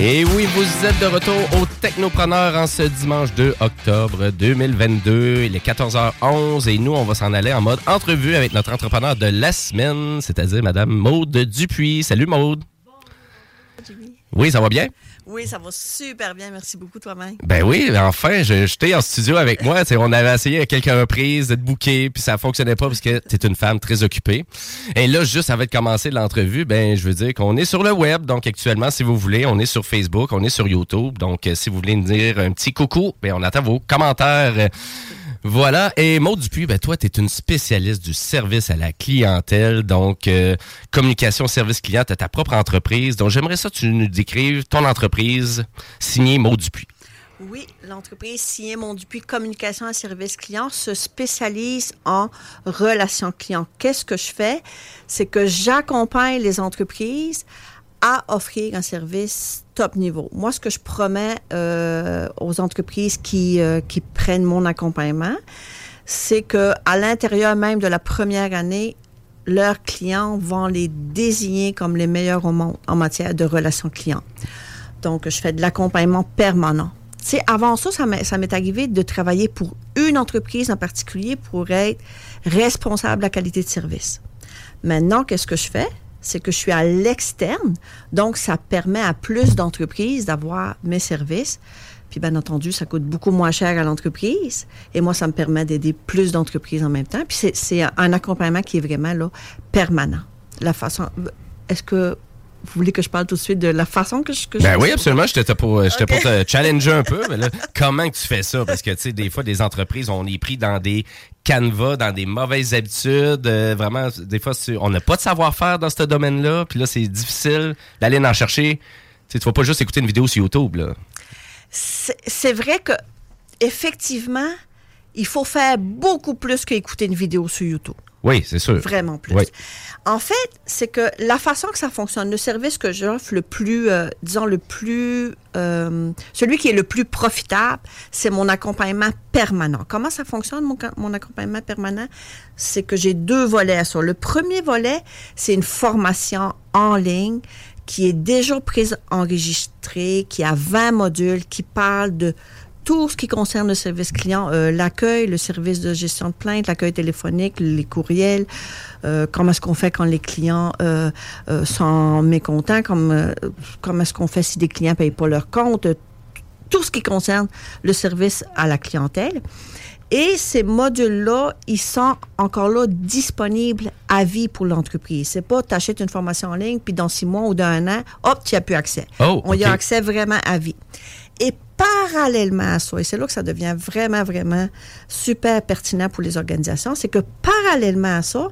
Et oui, vous êtes de retour au Technopreneur en ce dimanche 2 octobre 2022. Il est 14h11 et nous, on va s'en aller en mode entrevue avec notre entrepreneur de la semaine, c'est-à-dire Madame Maude Dupuis. Salut Maude. Oui, ça va bien? Oui, ça va super bien. Merci beaucoup toi-même. Ben oui, enfin, j'étais en studio avec moi. On avait essayé à quelques reprises de te booker, puis ça fonctionnait pas parce que tu es une femme très occupée. Et là, juste avant de commencer l'entrevue, ben je veux dire qu'on est sur le web. Donc actuellement, si vous voulez, on est sur Facebook, on est sur YouTube. Donc euh, si vous voulez nous dire un petit coucou, ben on attend vos commentaires. Voilà. Et Maud Dupuis, ben toi, tu es une spécialiste du service à la clientèle, donc euh, communication, service client, tu ta propre entreprise. Donc j'aimerais ça que tu nous décrives ton entreprise signée Maud Dupuis. Oui, l'entreprise Signée Mon Dupuis Communication et Service Client se spécialise en relations clients. Qu'est-ce que je fais? C'est que j'accompagne les entreprises à offrir un service top niveau. Moi, ce que je promets euh, aux entreprises qui, euh, qui prennent mon accompagnement, c'est que à l'intérieur même de la première année, leurs clients vont les désigner comme les meilleurs au monde en matière de relations clients. Donc, je fais de l'accompagnement permanent. Tu sais, avant ça, ça m'est ça m'est arrivé de travailler pour une entreprise en particulier pour être responsable de la qualité de service. Maintenant, qu'est-ce que je fais? C'est que je suis à l'externe, donc ça permet à plus d'entreprises d'avoir mes services. Puis, bien entendu, ça coûte beaucoup moins cher à l'entreprise. Et moi, ça me permet d'aider plus d'entreprises en même temps. Puis, c'est- c'est un accompagnement qui est vraiment là, permanent. La façon. Est-ce que vous voulez que je parle tout de suite de la façon que je. Que Ben je oui, absolument. J'étais pour, pour te challenger un peu. Mais là, comment que tu fais ça? Parce que, tu sais, des fois, des entreprises, on est pris dans des canevas, dans des mauvaises habitudes. euh, vraiment, des fois, on n'a pas de savoir-faire dans ce domaine-là. Puis là, c'est difficile d'aller en chercher. Tu tu vas pas juste écouter une vidéo sur YouTube, c'est vrai que effectivement, il faut faire beaucoup plus qu'écouter une vidéo sur YouTube. Oui, c'est sûr. Vraiment plus. Oui. En fait, c'est que la façon que ça fonctionne, le service que j'offre le plus, euh, disons, le plus, euh, celui qui est le plus profitable, c'est mon accompagnement permanent. Comment ça fonctionne, mon, accompagnement permanent? C'est que j'ai deux volets à ça. Le premier volet, c'est une formation en ligne qui est déjà prise enregistrée, qui a 20 modules, qui parle de tout ce qui concerne le service client, euh, l'accueil, le service de gestion de plainte, l'accueil téléphonique, les courriels, euh, comment est-ce qu'on fait quand les clients euh, sont mécontents, comme, comment est-ce qu'on fait si des clients ne payent pas leur compte, tout ce qui concerne le service à la clientèle. Et ces modules-là, ils sont encore là disponibles à vie pour l'entreprise. C'est pas t'achètes une formation en ligne, puis dans six mois ou dans un an, hop, tu n'as plus accès. Oh, On y a accès vraiment à vie. Et parallèlement à ça, et c'est là que ça devient vraiment, vraiment super pertinent pour les organisations, c'est que parallèlement à ça,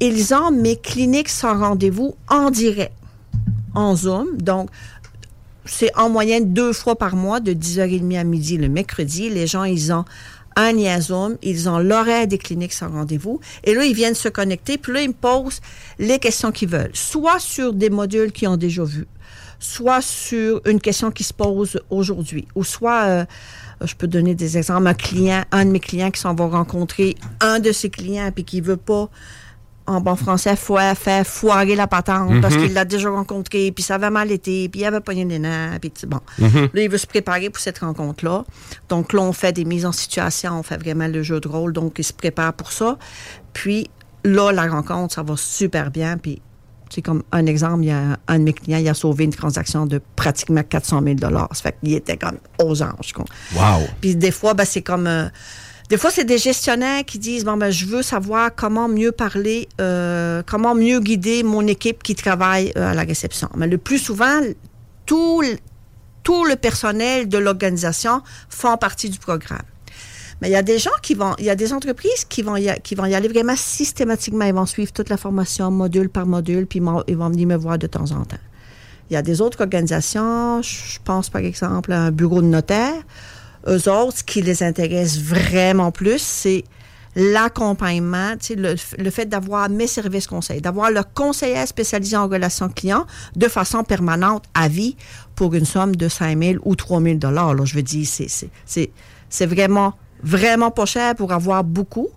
ils ont mes cliniques sans rendez-vous en direct, en Zoom. Donc, c'est en moyenne deux fois par mois, de 10h30 à midi le mercredi. Les gens, ils ont un lien Zoom, ils ont l'horaire des cliniques sans rendez-vous. Et là, ils viennent se connecter, puis là, ils me posent les questions qu'ils veulent, soit sur des modules qu'ils ont déjà vus, soit sur une question qui se pose aujourd'hui, ou soit, euh, je peux donner des exemples, un client, un de mes clients qui s'en va rencontrer un de ses clients, puis qui veut pas en bon français, foi- faire foirer la patente parce Mhm. qu'il l'a déjà rencontré, puis ça avait mal été, puis il avait pogné les nerfs, puis bon. Mhm. Là, il veut se préparer pour cette rencontre-là. Donc là, on fait des mises en situation, on fait vraiment le jeu de rôle, donc il se prépare pour ça. Puis là, la rencontre, ça va super bien, puis c'est comme un exemple, il y a un de mes clients, il a sauvé une transaction de pratiquement 400 000 Ça fait qu'il était comme aux anges. Wow. Puis des fois, ben, c'est comme. euh, des fois, c'est des gestionnaires qui disent bon ben je veux savoir comment mieux parler, euh, comment mieux guider mon équipe qui travaille euh, à la réception. Mais le plus souvent, tout, le- tout le personnel de l'organisation font partie du programme. Mais il y a des gens qui vont, il y a des entreprises qui vont, y, qui vont y aller vraiment systématiquement. Ils vont suivre toute la formation module par module, puis ils vont venir me voir de temps en temps. Il y a des autres organisations, je pense par exemple à un bureau de notaire. Eux autres, ce qui les intéresse vraiment plus, c'est l'accompagnement, le, le fait d'avoir mes services conseils, d'avoir le conseiller spécialisé en relations clients de façon permanente à vie pour une somme de 5 000 ou 3 000 dollars. Je veux dire, c'est vraiment, vraiment pas cher pour avoir beaucoup.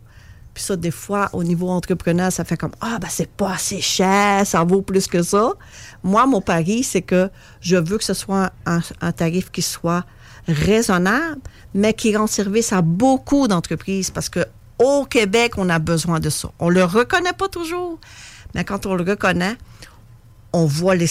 Puis ça, des fois, au niveau entrepreneur, ça fait comme Ah, ben, c'est pas assez cher, ça vaut plus que ça. Moi, mon pari, c'est que je veux que ce soit un, tarif qui soit raisonnable, mais qui rend service à beaucoup d'entreprises parce que au Québec, on a besoin de ça. On le reconnaît pas toujours, mais quand on le reconnaît, on voit les-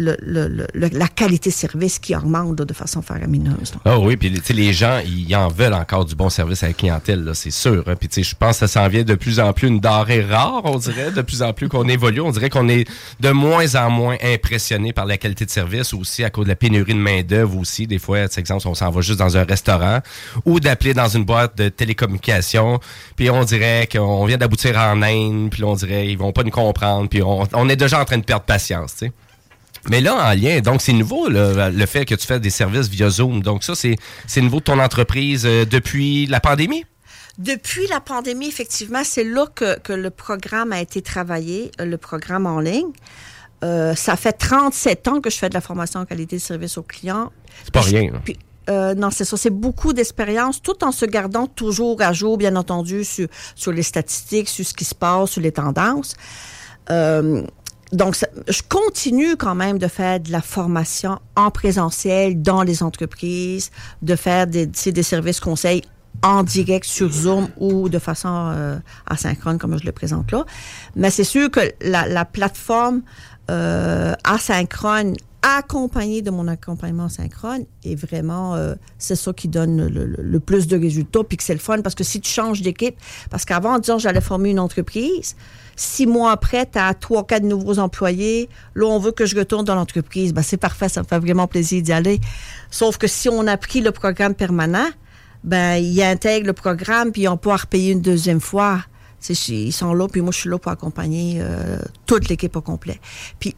la qualité de service qui augmente de façon faramineuse. Ah oui, puis les gens, ils en veulent encore du bon service à la clientèle, c'est sûr. hein. Puis je pense que ça s'en vient de plus en plus une denrée rare, on dirait, de plus en plus qu'on évolue. On dirait qu'on est de moins en moins impressionné par la qualité de service, aussi à cause de la pénurie de main-d'œuvre aussi. Des fois, exemple, on s'en va juste dans un restaurant ou d'appeler dans une boîte de télécommunications, puis on dirait qu'on vient d'aboutir en Inde, puis on dirait ils vont pas nous comprendre, puis on, est déjà en train de perdre patience. Mais là, en lien, donc c'est nouveau le fait que tu fais des services via Zoom. Donc ça, c'est nouveau de ton entreprise euh, depuis la pandémie? Depuis la pandémie, effectivement, c'est là que, que le programme a été travaillé, euh, le programme en ligne. Euh, ça fait 37 ans que je fais de la formation en qualité de service aux clients. C'est pas rien. puis, euh, non, c'est ça. C'est beaucoup d'expérience, tout en se gardant toujours à jour, bien entendu, sur, sur les statistiques, sur ce qui se passe, sur les tendances. Euh, donc, je continue quand même de faire de la formation en présentiel dans les entreprises, de faire des, des services conseils en direct sur Zoom ou de façon euh, asynchrone, comme je le présente là. Mais c'est sûr que la, la plateforme euh, asynchrone accompagnée de mon accompagnement synchrone est vraiment, euh, c'est ça qui donne le, plus de résultats, puis que c'est le fun, parce que si tu changes d'équipe, parce qu'avant, disons, j'allais former une entreprise, six mois après, tu as trois, quatre nouveaux employés, là, on veut que je retourne dans l'entreprise, ben, c'est parfait, ça me fait vraiment plaisir d'y aller. Sauf que si on a pris le programme permanent, ben, ils intègrent le programme, puis ils n'ont pas à repayer une deuxième fois. Tu sais, Ils sont là, puis moi, je suis là pour accompagner euh, toute l'équipe au complet. Puis,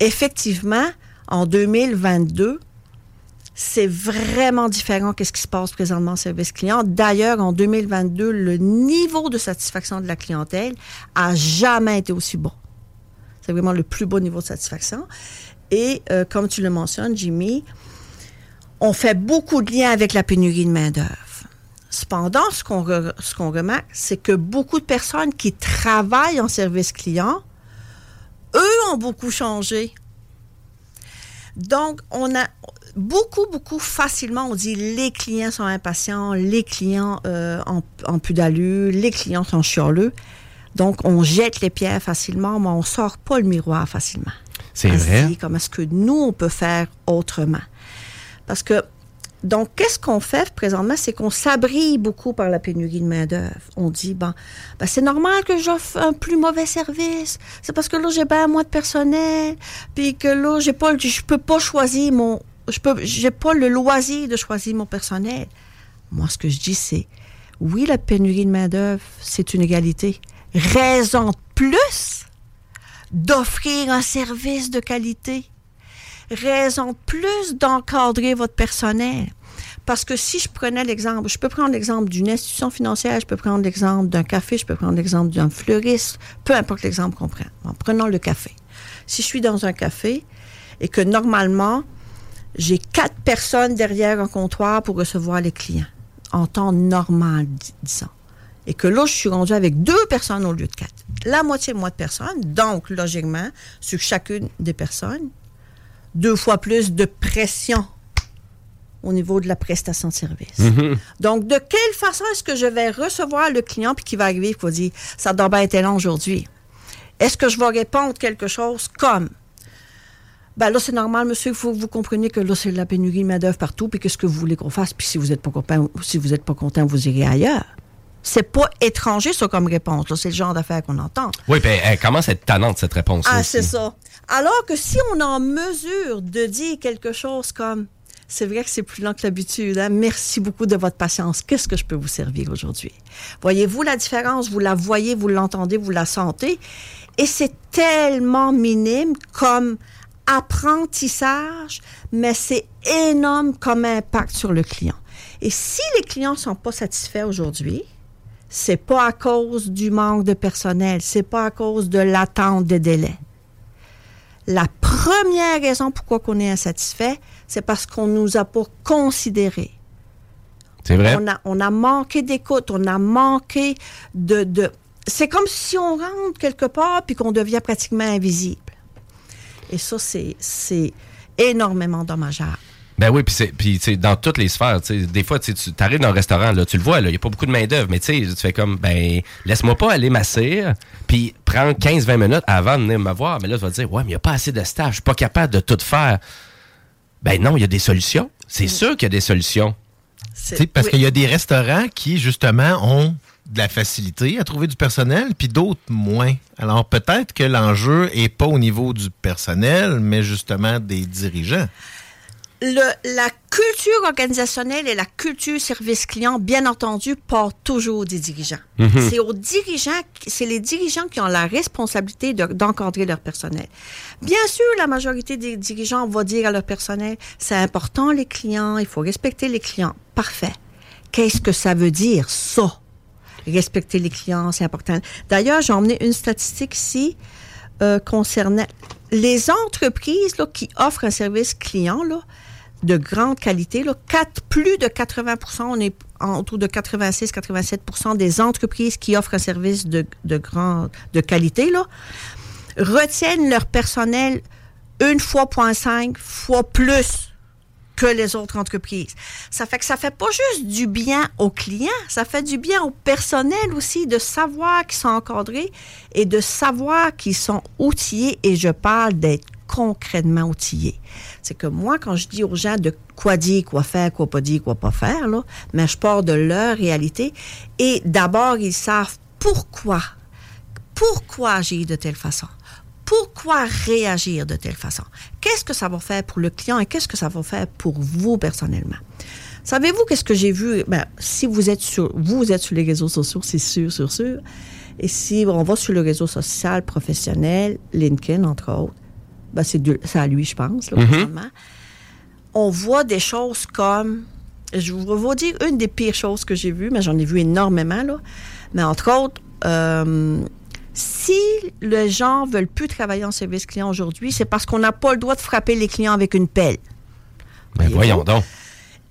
effectivement, en 2022, c'est vraiment différent qu'est-ce qui se passe présentement en service client. D'ailleurs, en 2022, le niveau de satisfaction de la clientèle a jamais été aussi bon. C'est vraiment le plus beau niveau de satisfaction. Et euh, comme tu le mentionnes, Jimmy, on fait beaucoup de liens avec la pénurie de main-d'œuvre. Cependant, ce qu'on re- ce qu'on remarque, c'est que beaucoup de personnes qui travaillent en service client, eux ont beaucoup changé. Donc, on a beaucoup, beaucoup facilement, on dit les clients sont impatients, les clients euh, ont, ont plus d'allure, les clients sont chialeux. Donc, on jette les pierres facilement, mais on sort pas le miroir facilement. C'est vrai. dit comment est-ce que nous, on peut faire autrement? Parce que, donc, qu'est-ce qu'on fait présentement? C'est qu'on s'abrille beaucoup par la pénurie de main-d'œuvre. On dit, bon, ben, c'est normal que j'offre un plus mauvais service. C'est parce que là, j'ai pas moins de personnel. Puis que là, j'ai pas, je peux pas choisir mon, peux, j'ai pas le loisir de choisir mon personnel. Moi, ce que je dis, c'est, oui, la pénurie de main-d'œuvre, c'est une égalité. Raison de plus d'offrir un service de qualité. Raison plus d'encadrer votre personnel. Parce que si je prenais l'exemple, je peux prendre l'exemple d'une institution financière, je peux prendre l'exemple d'un café, je peux prendre l'exemple d'un fleuriste, peu importe l'exemple qu'on prend. En prenant le café. Si je suis dans un café et que normalement, j'ai quatre personnes derrière un comptoir pour recevoir les clients, en temps normal, dis- disons. Et que là, je suis rendu avec deux personnes au lieu de quatre. La moitié moins de personnes, donc, logiquement, sur chacune des personnes, deux fois plus de pression au niveau de la prestation de service. Mhm. Donc, de quelle façon est-ce que je vais recevoir le client puis qui va arriver et qui va dire ça doit bien être long aujourd'hui? Est-ce que je vais répondre quelque chose comme ben là, c'est normal, monsieur, il faut que vous compreniez que là, c'est la pénurie de main-d'œuvre partout, puis qu'est-ce que vous voulez qu'on fasse, puis si vous n'êtes pas content, si vous êtes pas content, vous irez ailleurs. C'est pas étranger, ça, comme réponse. C'est le genre d'affaires qu'on entend. Oui, puis elle commence à être tannante, cette réponse Ah, c'est ça. Alors que si on est en mesure de dire quelque chose comme C'est vrai que c'est plus lent que l'habitude. hein. Merci beaucoup de votre patience. Qu'est-ce que je peux vous servir aujourd'hui? Voyez-vous la différence? Vous la voyez, vous l'entendez, vous la sentez. Et c'est tellement minime comme apprentissage, mais c'est énorme comme impact sur le client. Et si les clients sont pas satisfaits aujourd'hui, c'est pas à cause du manque de personnel, c'est pas à cause de l'attente des délais. La première raison pourquoi on est insatisfait, c'est parce qu'on nous a pas considérés. C'est vrai? On a, on a manqué d'écoute, on a manqué de... de... C'est comme si on rentre quelque part puis qu'on devient pratiquement invisible. Et ça, c'est, c'est énormément dommageable. Ben oui, puis c'est- puis tu sais, dans toutes les sphères, des fois, tu arrives dans un restaurant, là, tu le vois, il n'y a pas beaucoup de main-d'œuvre, mais tu fais comme, ben, laisse-moi pas aller m'asseoir, puis prends 15-20 minutes avant de venir me voir. Mais là, tu vas te dire, ouais, mais il n'y a pas assez de staff, je suis pas capable de tout faire. Ben non, il y a des solutions. C'est sûr qu'il y a des solutions. Parce qu'il y a des restaurants qui, justement, ont de la facilité à trouver du personnel, puis d'autres moins. Alors peut-être que l'enjeu est pas au niveau du personnel, mais justement des dirigeants. Le- la culture organisationnelle et la culture service client, bien entendu, part toujours des dirigeants. Mhm. C'est aux dirigeants, c'est les dirigeants qui ont la responsabilité de- d'encadrer leur personnel. Bien sûr, la majorité des dirigeants vont dire à leur personnel, c'est important les clients, il faut respecter les clients. Parfait. Qu'est-ce que ça veut dire, ça? Respecter les clients, c'est important. D'ailleurs, j'ai emmené une statistique ici euh, concernant les entreprises là, qui offrent un service client là, de grande qualité. Là, plus de 80 on est en- autour de 86-87% des entreprises qui offrent un service de, de grande de qualité là, retiennent leur personnel une fois, point cinq fois plus que les autres entreprises. Ça fait que ça fait pas juste du bien aux clients, ça fait du bien au personnel aussi de savoir qu'ils sont encadrés et de savoir qu'ils sont outillés et je parle d'être concrètement outillés. C'est que moi, quand je dis aux gens de quoi dire, quoi faire, quoi pas dire, quoi pas faire, là, mais je pars de leur réalité et d'abord, ils savent pourquoi, pourquoi agir de telle façon pourquoi réagir de telle façon? Qu'est-ce que ça va faire pour le client et qu'est-ce que ça va faire pour vous personnellement? Savez-vous qu'est-ce que j'ai vu? Ben, si vous êtes sur, vous êtes sur les réseaux sociaux, c'est sûr, sûr, sûr. Et si on va sur le réseau social professionnel, LinkedIn, entre autres, ben, c'est de- c'est à lui, je pense, là, Mhm. On voit des choses comme, je vous dire une des pires choses que j'ai vues, mais j'en ai vu énormément, là. Mais entre autres, euh, si les gens veulent plus travailler en service client aujourd'hui, c'est parce qu'on n'a pas le droit de frapper les clients avec une pelle. Ben voyons donc.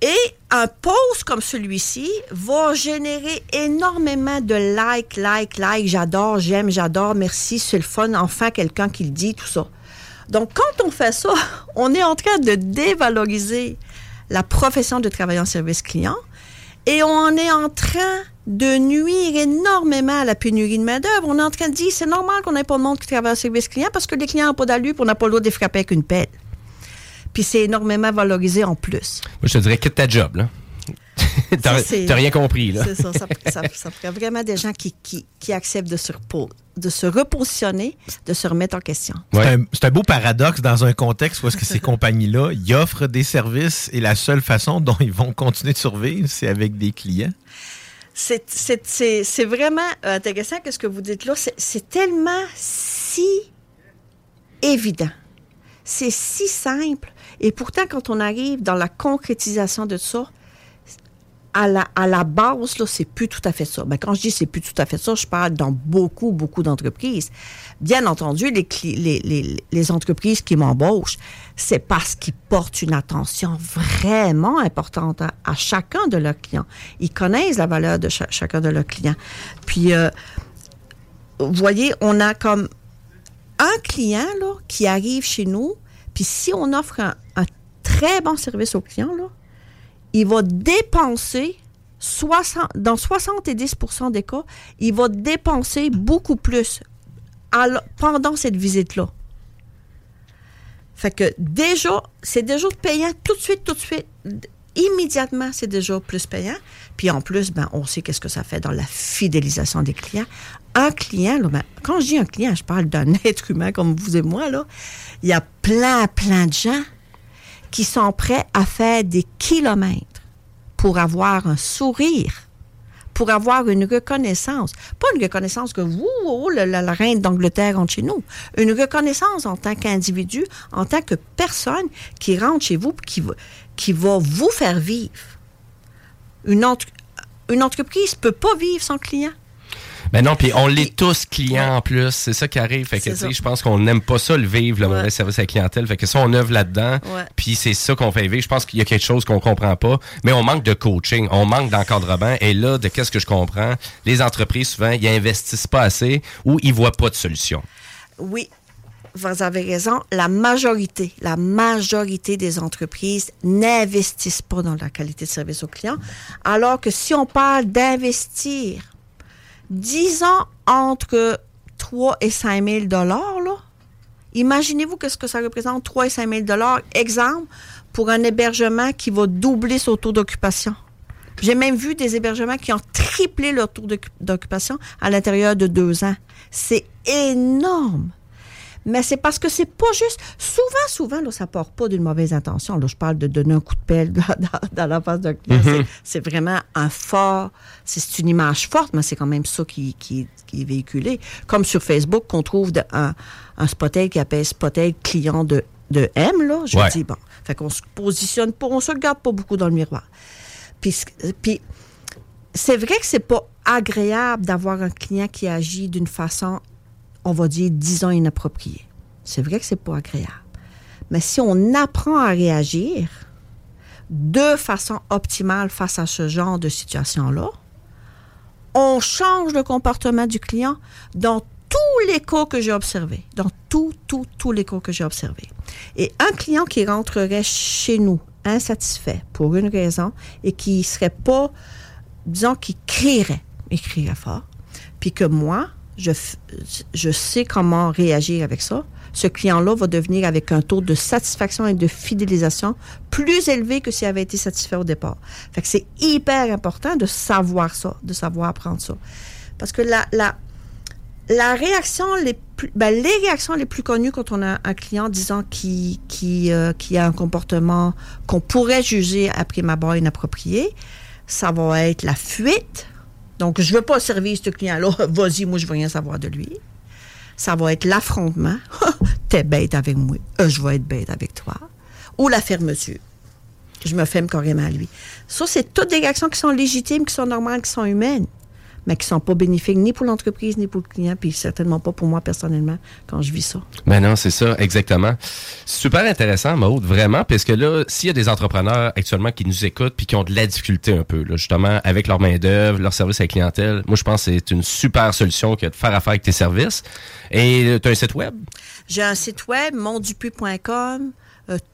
Et un post comme celui-ci va générer énormément de like, like, like, j'adore, j'aime, j'adore, merci, c'est le fun, enfin quelqu'un qui le dit, tout ça. Donc, quand on fait ça, on est en train de dévaloriser la profession de travailleur en service client et on est en train de nuire énormément à la pénurie de main-d'œuvre. On est en train de dire c'est normal qu'on n'ait pas de monde qui travaille en service client parce que les clients n'ont pas d'allure on n'a pas le droit de les frapper avec une pelle. Puis c'est énormément valorisé en plus. Moi, je te dirais, quitte ta job, là. T'as rien compris, là. C'est ça. Ça, ça, ça ferait vraiment des gens qui, qui, qui acceptent de se, de se repositionner, de se remettre en question. C'est un, beau paradoxe dans un contexte où est-ce que ces compagnies-là, ils offrent des services et la seule façon dont ils vont continuer de survivre, c'est avec des clients. C'est- C'est c'est- c'est vraiment euh, intéressant que ce que vous dites là. C'est- C'est tellement si évident. C'est si simple. Et pourtant, quand on arrive dans la concrétisation de ça, à la, base, là, c'est plus tout à fait ça. Ben, quand je dis c'est plus tout à fait ça, je parle dans beaucoup, beaucoup d'entreprises. Bien entendu, les, entreprises qui m'embauchent, c'est parce qu'ils portent une attention vraiment importante à, chacun de leurs clients. Ils connaissent la valeur de cha- chacun de leurs clients. Puis, euh, vous voyez, on a comme un client là, qui arrive chez nous, puis si on offre un, un très bon service au client, là, il va dépenser 60, dans 70% des cas, il va dépenser beaucoup plus pendant cette visite-là. Fait que déjà, c'est déjà payant tout de suite, tout de suite. Immédiatement, c'est déjà plus payant. Puis en plus, ben, on sait qu'est-ce que ça fait dans la fidélisation des clients. Un client, ben, quand je dis un client, je parle d'un être humain comme vous et moi. Il y a plein, plein de gens qui sont prêts à faire des kilomètres pour avoir un sourire, pour avoir une reconnaissance. Pas une reconnaissance que vous, oh, la, reine d'Angleterre rentre chez nous. Une reconnaissance en tant qu'individu, en tant que personne qui rentre chez vous, qui va, qui va vous faire vivre. Une, une entreprise peut pas vivre sans client. Ben non, puis on l'est tous clients en plus. C'est ça qui arrive. Fait que, je pense qu'on n'aime pas ça, le vivre, le mauvais service à la clientèle. Fait que ça, on œuvre là-dedans. Ouais. Puis c'est ça qu'on fait vivre. Je pense qu'il y a quelque chose qu'on comprend pas. Mais on manque de coaching. On manque d'encadrement. Et là, de qu'est-ce que je comprends? Les entreprises, souvent, ils investissent pas assez ou ils voient pas de solution. Oui, vous avez raison. La majorité, la majorité des entreprises n'investissent pas dans la qualité de service aux clients. Alors que si on parle d'investir, disons entre 3 et 5 000 dollars, là, imaginez-vous qu'est-ce que ça représente, 3 et 5 000 dollars. Exemple, pour un hébergement qui va doubler son taux d'occupation. J'ai même vu des hébergements qui ont triplé leur taux d'occu- d'occupation à l'intérieur de deux ans. C'est énorme. Mais c'est parce que c'est pas juste. Souvent, souvent, là, ça part pas d'une mauvaise intention. Là, je parle de donner un coup de pelle dans, dans- dans la face d'un client. Mhm. C'est- C'est vraiment un fort. C'est une image forte, mais c'est quand même ça qui, qui, qui est véhiculé. Comme sur Facebook, qu'on trouve de- un, un spotel qui appelle spotel client de, de M, là. Je Ouais. dis, bon. Fait qu'on se positionne pas, on se regarde pas beaucoup dans le miroir. Puis, puis c'est vrai que c'est pas agréable d'avoir un client qui agit d'une façon, on va dire, disons, inappropriée. C'est vrai que c'est pas agréable. Mais si on apprend à réagir de façon optimale face à ce genre de situation-là, on change le comportement du client dans tous les cas que j'ai observés. Dans tous, tous, tous les cas que j'ai observés. Et un client qui rentrerait chez nous insatisfait pour une raison et qui serait pas, disons, qui crierait, il crierait fort, puis que moi, je, je sais comment réagir avec ça, ce client-là va devenir avec un taux de satisfaction et de fidélisation plus élevé que s'il avait été satisfait au départ. C'est hyper important de savoir ça, de savoir apprendre ça. Parce que la, la, la réaction les ben, les réactions les plus connues quand on a un client, disons, qui, qui, euh, qui a un comportement qu'on pourrait juger à prime abord inapproprié, ça va être la fuite. Donc, je veux pas servir ce client-là. Vas-y, moi, je veux rien savoir de lui. Ça va être l'affrontement. T'es bête avec moi. Euh, je vais être bête avec toi. Ou la fermeture. Je me ferme carrément à lui. Ça, c'est toutes des réactions qui sont légitimes, qui sont normales, qui sont humaines, mais qui sont pas bénéfiques ni pour l'entreprise, ni pour le client, puis certainement pas pour moi personnellement quand je vis ça. Ben non, c'est ça, exactement. Super intéressant, Maude, vraiment, parce que là, s'il y a des entrepreneurs actuellement qui nous écoutent puis qui ont de la difficulté un peu, là, justement, avec leur main-d'œuvre, leur service à la clientèle, moi, je pense que c'est une super solution que de faire affaire avec tes services. Et tu as un site web? J'ai un site web, mondupuis.com.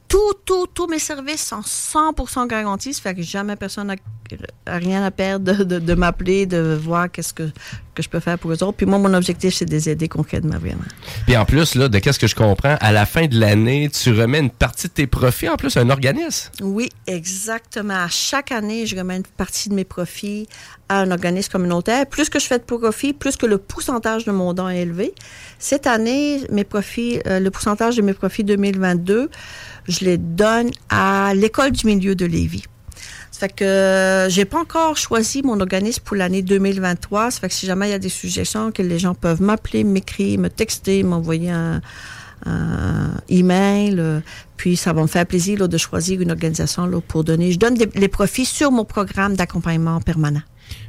Tout, tout, tous mes services sont 100% garantis. Ça fait que jamais personne n'a rien à perdre de m'appeler, de voir qu'est-ce que, que je peux faire pour eux autres. Puis moi, mon objectif, c'est de les aider concrètement, vraiment. Puis en plus, là, de qu'est-ce que je comprends, à la fin de l'année, tu remets une partie de tes profits en plus à un organisme. Oui, exactement. À chaque année, je remets une partie de mes profits à un organisme communautaire. Plus que je fais de profits, plus que le pourcentage de mon don est élevé. Cette année, mes profits, euh, le pourcentage de mes profits 2022, je les donne à l'école du milieu de Lévis. Ça fait que euh, j'ai pas encore choisi mon organisme pour l'année 2023. Ça fait que si jamais il y a des suggestions, que les gens peuvent m'appeler, m'écrire, me texter, m'envoyer un, un email. euh, puis ça va me faire plaisir là, de choisir une organisation là, pour donner. Je donne des- les profits sur mon programme d'accompagnement permanent.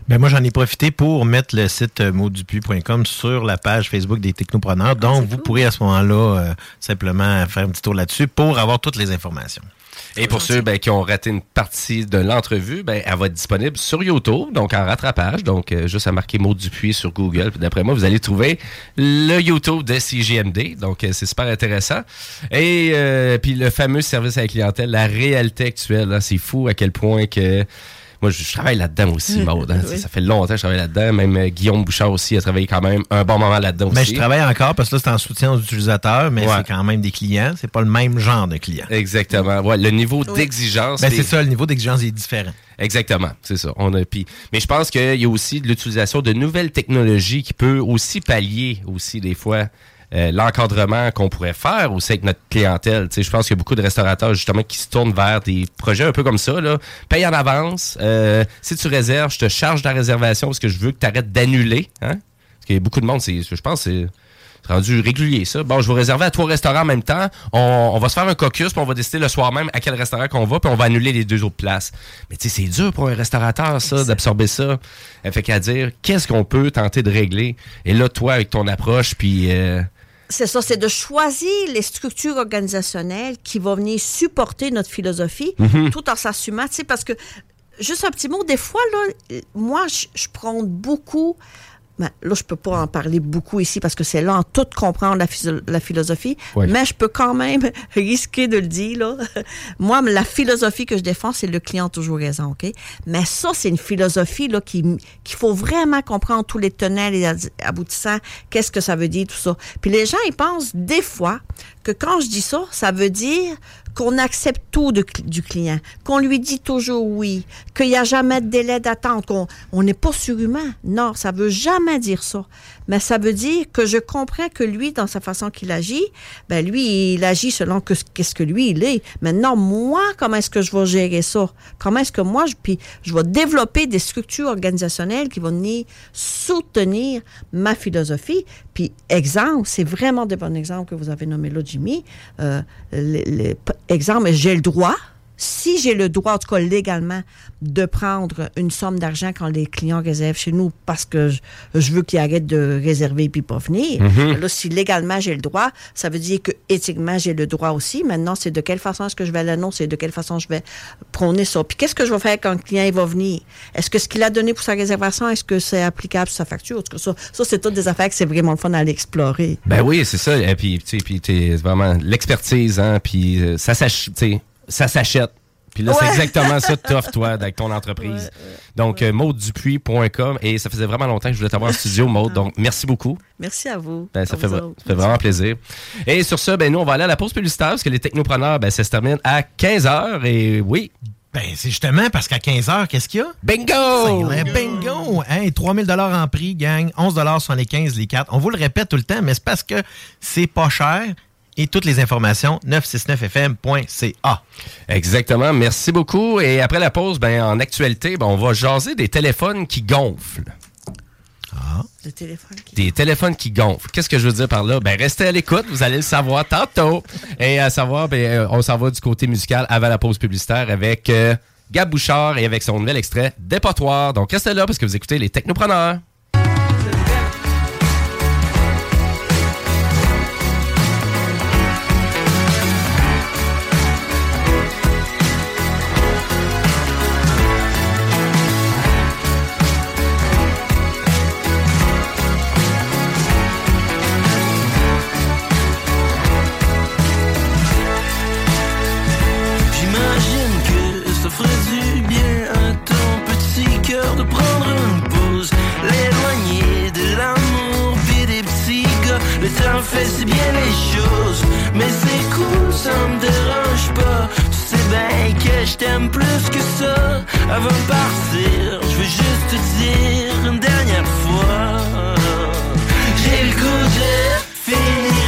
Ben moi, j'en ai profité pour mettre le site euh, maudupu.com sur la page Facebook des technopreneurs. Donc, vous pourrez à ce moment-là euh, simplement faire un petit tour là-dessus pour avoir toutes les informations. Et pour ceux ben, qui ont raté une partie de l'entrevue, ben, elle va être disponible sur YouTube, donc en rattrapage. Donc, euh, juste à marquer Maud Dupuis sur Google. Puis d'après moi, vous allez trouver le YouTube de CGMD. Donc, euh, c'est super intéressant. Et euh, puis le fameux service à la clientèle, la réalité actuelle, là, c'est fou à quel point que... Moi, je, je travaille là-dedans aussi, Maud. hein. Oui. Ça fait longtemps que je travaille là-dedans. Même euh, Guillaume Bouchard aussi a travaillé quand même un bon moment là-dedans Mais aussi. Je travaille encore parce que là, c'est en soutien aux utilisateurs, mais Ouais. c'est quand même des clients. C'est pas le même genre de client. Exactement. Ouais, le niveau d'exigence. Ben, c'est ça, le niveau d'exigence est différent. Exactement, c'est ça. On a, puis, mais je pense qu'il y a aussi de l'utilisation de nouvelles technologies qui peut aussi pallier aussi des fois euh, l'encadrement qu'on pourrait faire aussi avec notre clientèle. Tu sais, je pense qu'il y a beaucoup de restaurateurs justement qui se tournent vers des projets un peu comme ça. Là. Paye en avance. Euh, si tu réserves, je te charge la réservation parce que je veux que tu arrêtes d'annuler. Hein? Parce qu'il y a beaucoup de monde, c'est, je pense c'est rendu régulier, ça. Bon, je vais réserver à trois restaurants en même temps. On, on va se faire un caucus, puis on va décider le soir même à quel restaurant qu'on va, puis on va annuler les deux autres places. Mais tu sais, c'est dur pour un restaurateur, ça, d'absorber ça. Elle fait qu'à dire, qu'est-ce qu'on peut tenter de régler? Et là, toi, avec ton approche, puis... euh, C'est ça, c'est de choisir les structures organisationnelles qui vont venir supporter notre philosophie Mhm. tout en s'assumant, tu sais, parce que, juste un petit mot, des fois, là, moi, je, je prends beaucoup, ben, là, je peux pas en parler beaucoup ici parce que c'est là en tout comprendre la, philosophie, mais je peux quand même risquer de le dire, là. Moi, la philosophie que je défends, c'est le client toujours raison, OK? Mais ça, c'est une philosophie, là, qui, qu'il faut vraiment comprendre tous les tenants et aboutissants, qu'est-ce que ça veut dire, tout ça. Puis les gens, ils pensent des fois que quand je dis ça, ça veut dire qu'on accepte tout du client, qu'on lui dit toujours oui, qu'il n'y a jamais de délai d'attente, qu'on on n'est pas surhumain. Non, ça veut jamais dire ça. Mais ça veut dire que je comprends que lui, dans sa façon qu'il agit, ben lui, il agit selon que, qu'est-ce que lui, il est. Maintenant, moi, comment est-ce que je vais gérer ça? Comment est-ce que moi, je, puis je vais développer des structures organisationnelles qui vont venir soutenir ma philosophie? Puis, exemple, c'est vraiment des bons exemples que vous avez nommés là, Jimmy. Euh, les- les- exemple, j'ai le droit, si j'ai le droit, en tout cas légalement, de prendre une somme d'argent quand les clients réservent chez nous parce que je, je veux qu'ils arrêtent de réserver puis pas venir. Mhm. Là, si légalement j'ai le droit, ça veut dire que éthiquement j'ai le droit aussi. Maintenant, c'est de quelle façon est-ce que je vais l'annoncer, de quelle façon je vais prôner ça? Puis qu'est-ce que je vais faire quand le client il va venir? Est-ce que ce qu'il a donné pour sa réservation, est-ce que c'est applicable sur sa facture? En tout cas, ça, ça c'est toutes des affaires que c'est vraiment le fun d'aller explorer. Ben oui, c'est ça. Et puis, tu sais, puis vraiment l'expertise, hein. Puis euh, ça s'ach- tu sais, ça s'achète. Puis là, c'est exactement ça que t'offres, toi, avec ton entreprise. Donc, euh, maudedupuis.com. Et ça faisait vraiment longtemps que je voulais t'avoir en studio, Maude. Donc, merci beaucoup. Merci à vous. Ben, ça, À fait, vous ça fait vraiment plaisir. Et sur ça, ben, nous, on va aller à la pause publicitaire parce que les technopreneurs, ben, ça se termine à 15h. Et oui. Ben, c'est justement parce qu'à 15h, qu'est-ce qu'il y a? Bingo! Bingo! Hey, 3000 en prix, gang. 11 sur les 15, les 4. On vous le répète tout le temps, mais c'est parce que c'est pas cher. Et toutes les informations, 969fm.ca. Exactement. Merci beaucoup. Et après la pause, ben, en actualité, ben, on va jaser des téléphones qui gonflent. Le téléphone. qui- Des téléphones qui gonflent. Qu'est-ce que je veux dire par là? Ben, restez à l'écoute, vous allez le savoir tantôt. Et à savoir, ben, euh, on s'en va du côté musical avant la pause publicitaire avec euh, Gab Bouchard et avec son nouvel extrait Dépotoir. Donc, restez là parce que vous écoutez les technopreneurs. Si bien les choses, mais c'est cool, ça me dérange pas. Tu sais bien que je t'aime plus que ça. Avant de partir, je veux juste te dire une dernière fois. J'ai le goût de finir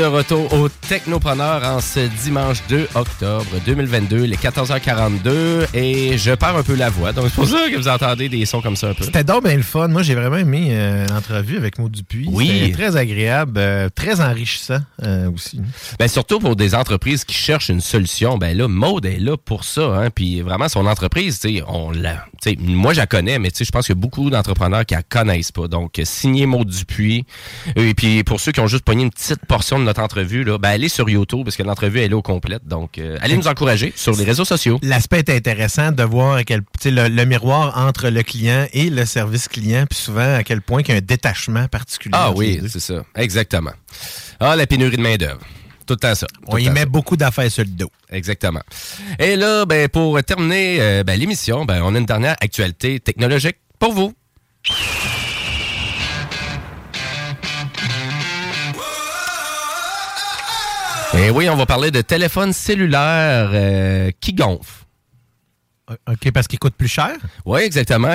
de retour au Technopreneur en ce dimanche 2 octobre 2022, les 14h42. Et je perds un peu la voix, donc c'est pour ça que vous entendez des sons comme ça un peu. C'était donc bien le fun. Moi, j'ai vraiment aimé euh, l'entrevue avec Maud Dupuis. Oui. C'était très agréable, euh, très enrichissant euh, aussi. Ben, surtout pour des entreprises qui cherchent une solution, ben là, Maude est là pour ça. Hein, puis vraiment, son entreprise, tu sais, on l'a. Moi, je la connais, mais je pense qu'il y a beaucoup d'entrepreneurs qui la connaissent pas. Donc, signez Maude Dupuis. Et puis, pour ceux qui ont juste pogné une petite portion de notre entrevue, là, ben, allez sur YouTube parce que l'entrevue, elle est au complète. Donc, euh, allez nous encourager sur les réseaux sociaux. L'aspect est intéressant de voir à quel, le, le miroir entre le client et le service client, puis souvent à quel point qu'il y a un détachement particulier. Ah oui, c'est ça. Exactement. Ah, la pénurie de main-d'œuvre. Tout le temps ça. Tout On y met ça. beaucoup d'affaires sur le dos. Exactement. Et là, ben, pour terminer euh, ben, l'émission, ben, on a une dernière actualité technologique pour vous. Et oui, on va parler de téléphone cellulaire euh, qui gonfle. OK, parce qu'il coûte plus cher? Oui, exactement.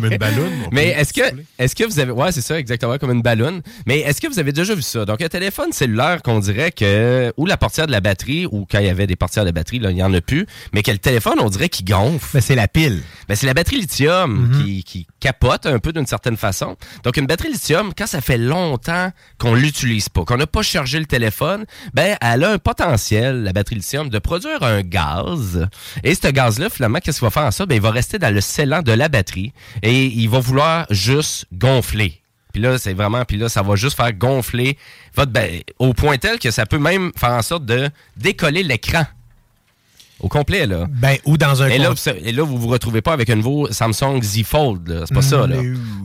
Comme une balloune. on Mais est-ce que, est-ce que vous avez, ouais, c'est ça, exactement, comme une ballonne. Mais est-ce que vous avez déjà vu ça? Donc, un téléphone cellulaire qu'on dirait que, ou la portière de la batterie, ou quand il y avait des portières de batterie, là, il n'y en a plus, mais que le téléphone, on dirait qu'il gonfle. Mais c'est la pile. Ben, c'est la batterie lithium Mhm. qui, qui capote un peu d'une certaine façon. Donc, une batterie lithium, quand ça fait longtemps qu'on l'utilise pas, qu'on n'a pas chargé le téléphone, ben, elle a un potentiel, la batterie lithium, de produire un gaz. Et ce gaz-là, finalement, qu'est-ce qu'il va faire en ça? Ben, il va rester dans le scellant de la batterie et il va vouloir juste gonfler. Puis là, c'est vraiment, puis là, ça va juste faire gonfler votre, ben, au point tel que ça peut même faire en sorte de décoller l'écran. Au complet, là. Ben, ou dans un Et là, con- vous, et là, vous vous retrouvez pas avec un nouveau Samsung Z Fold. C'est pas ça, là.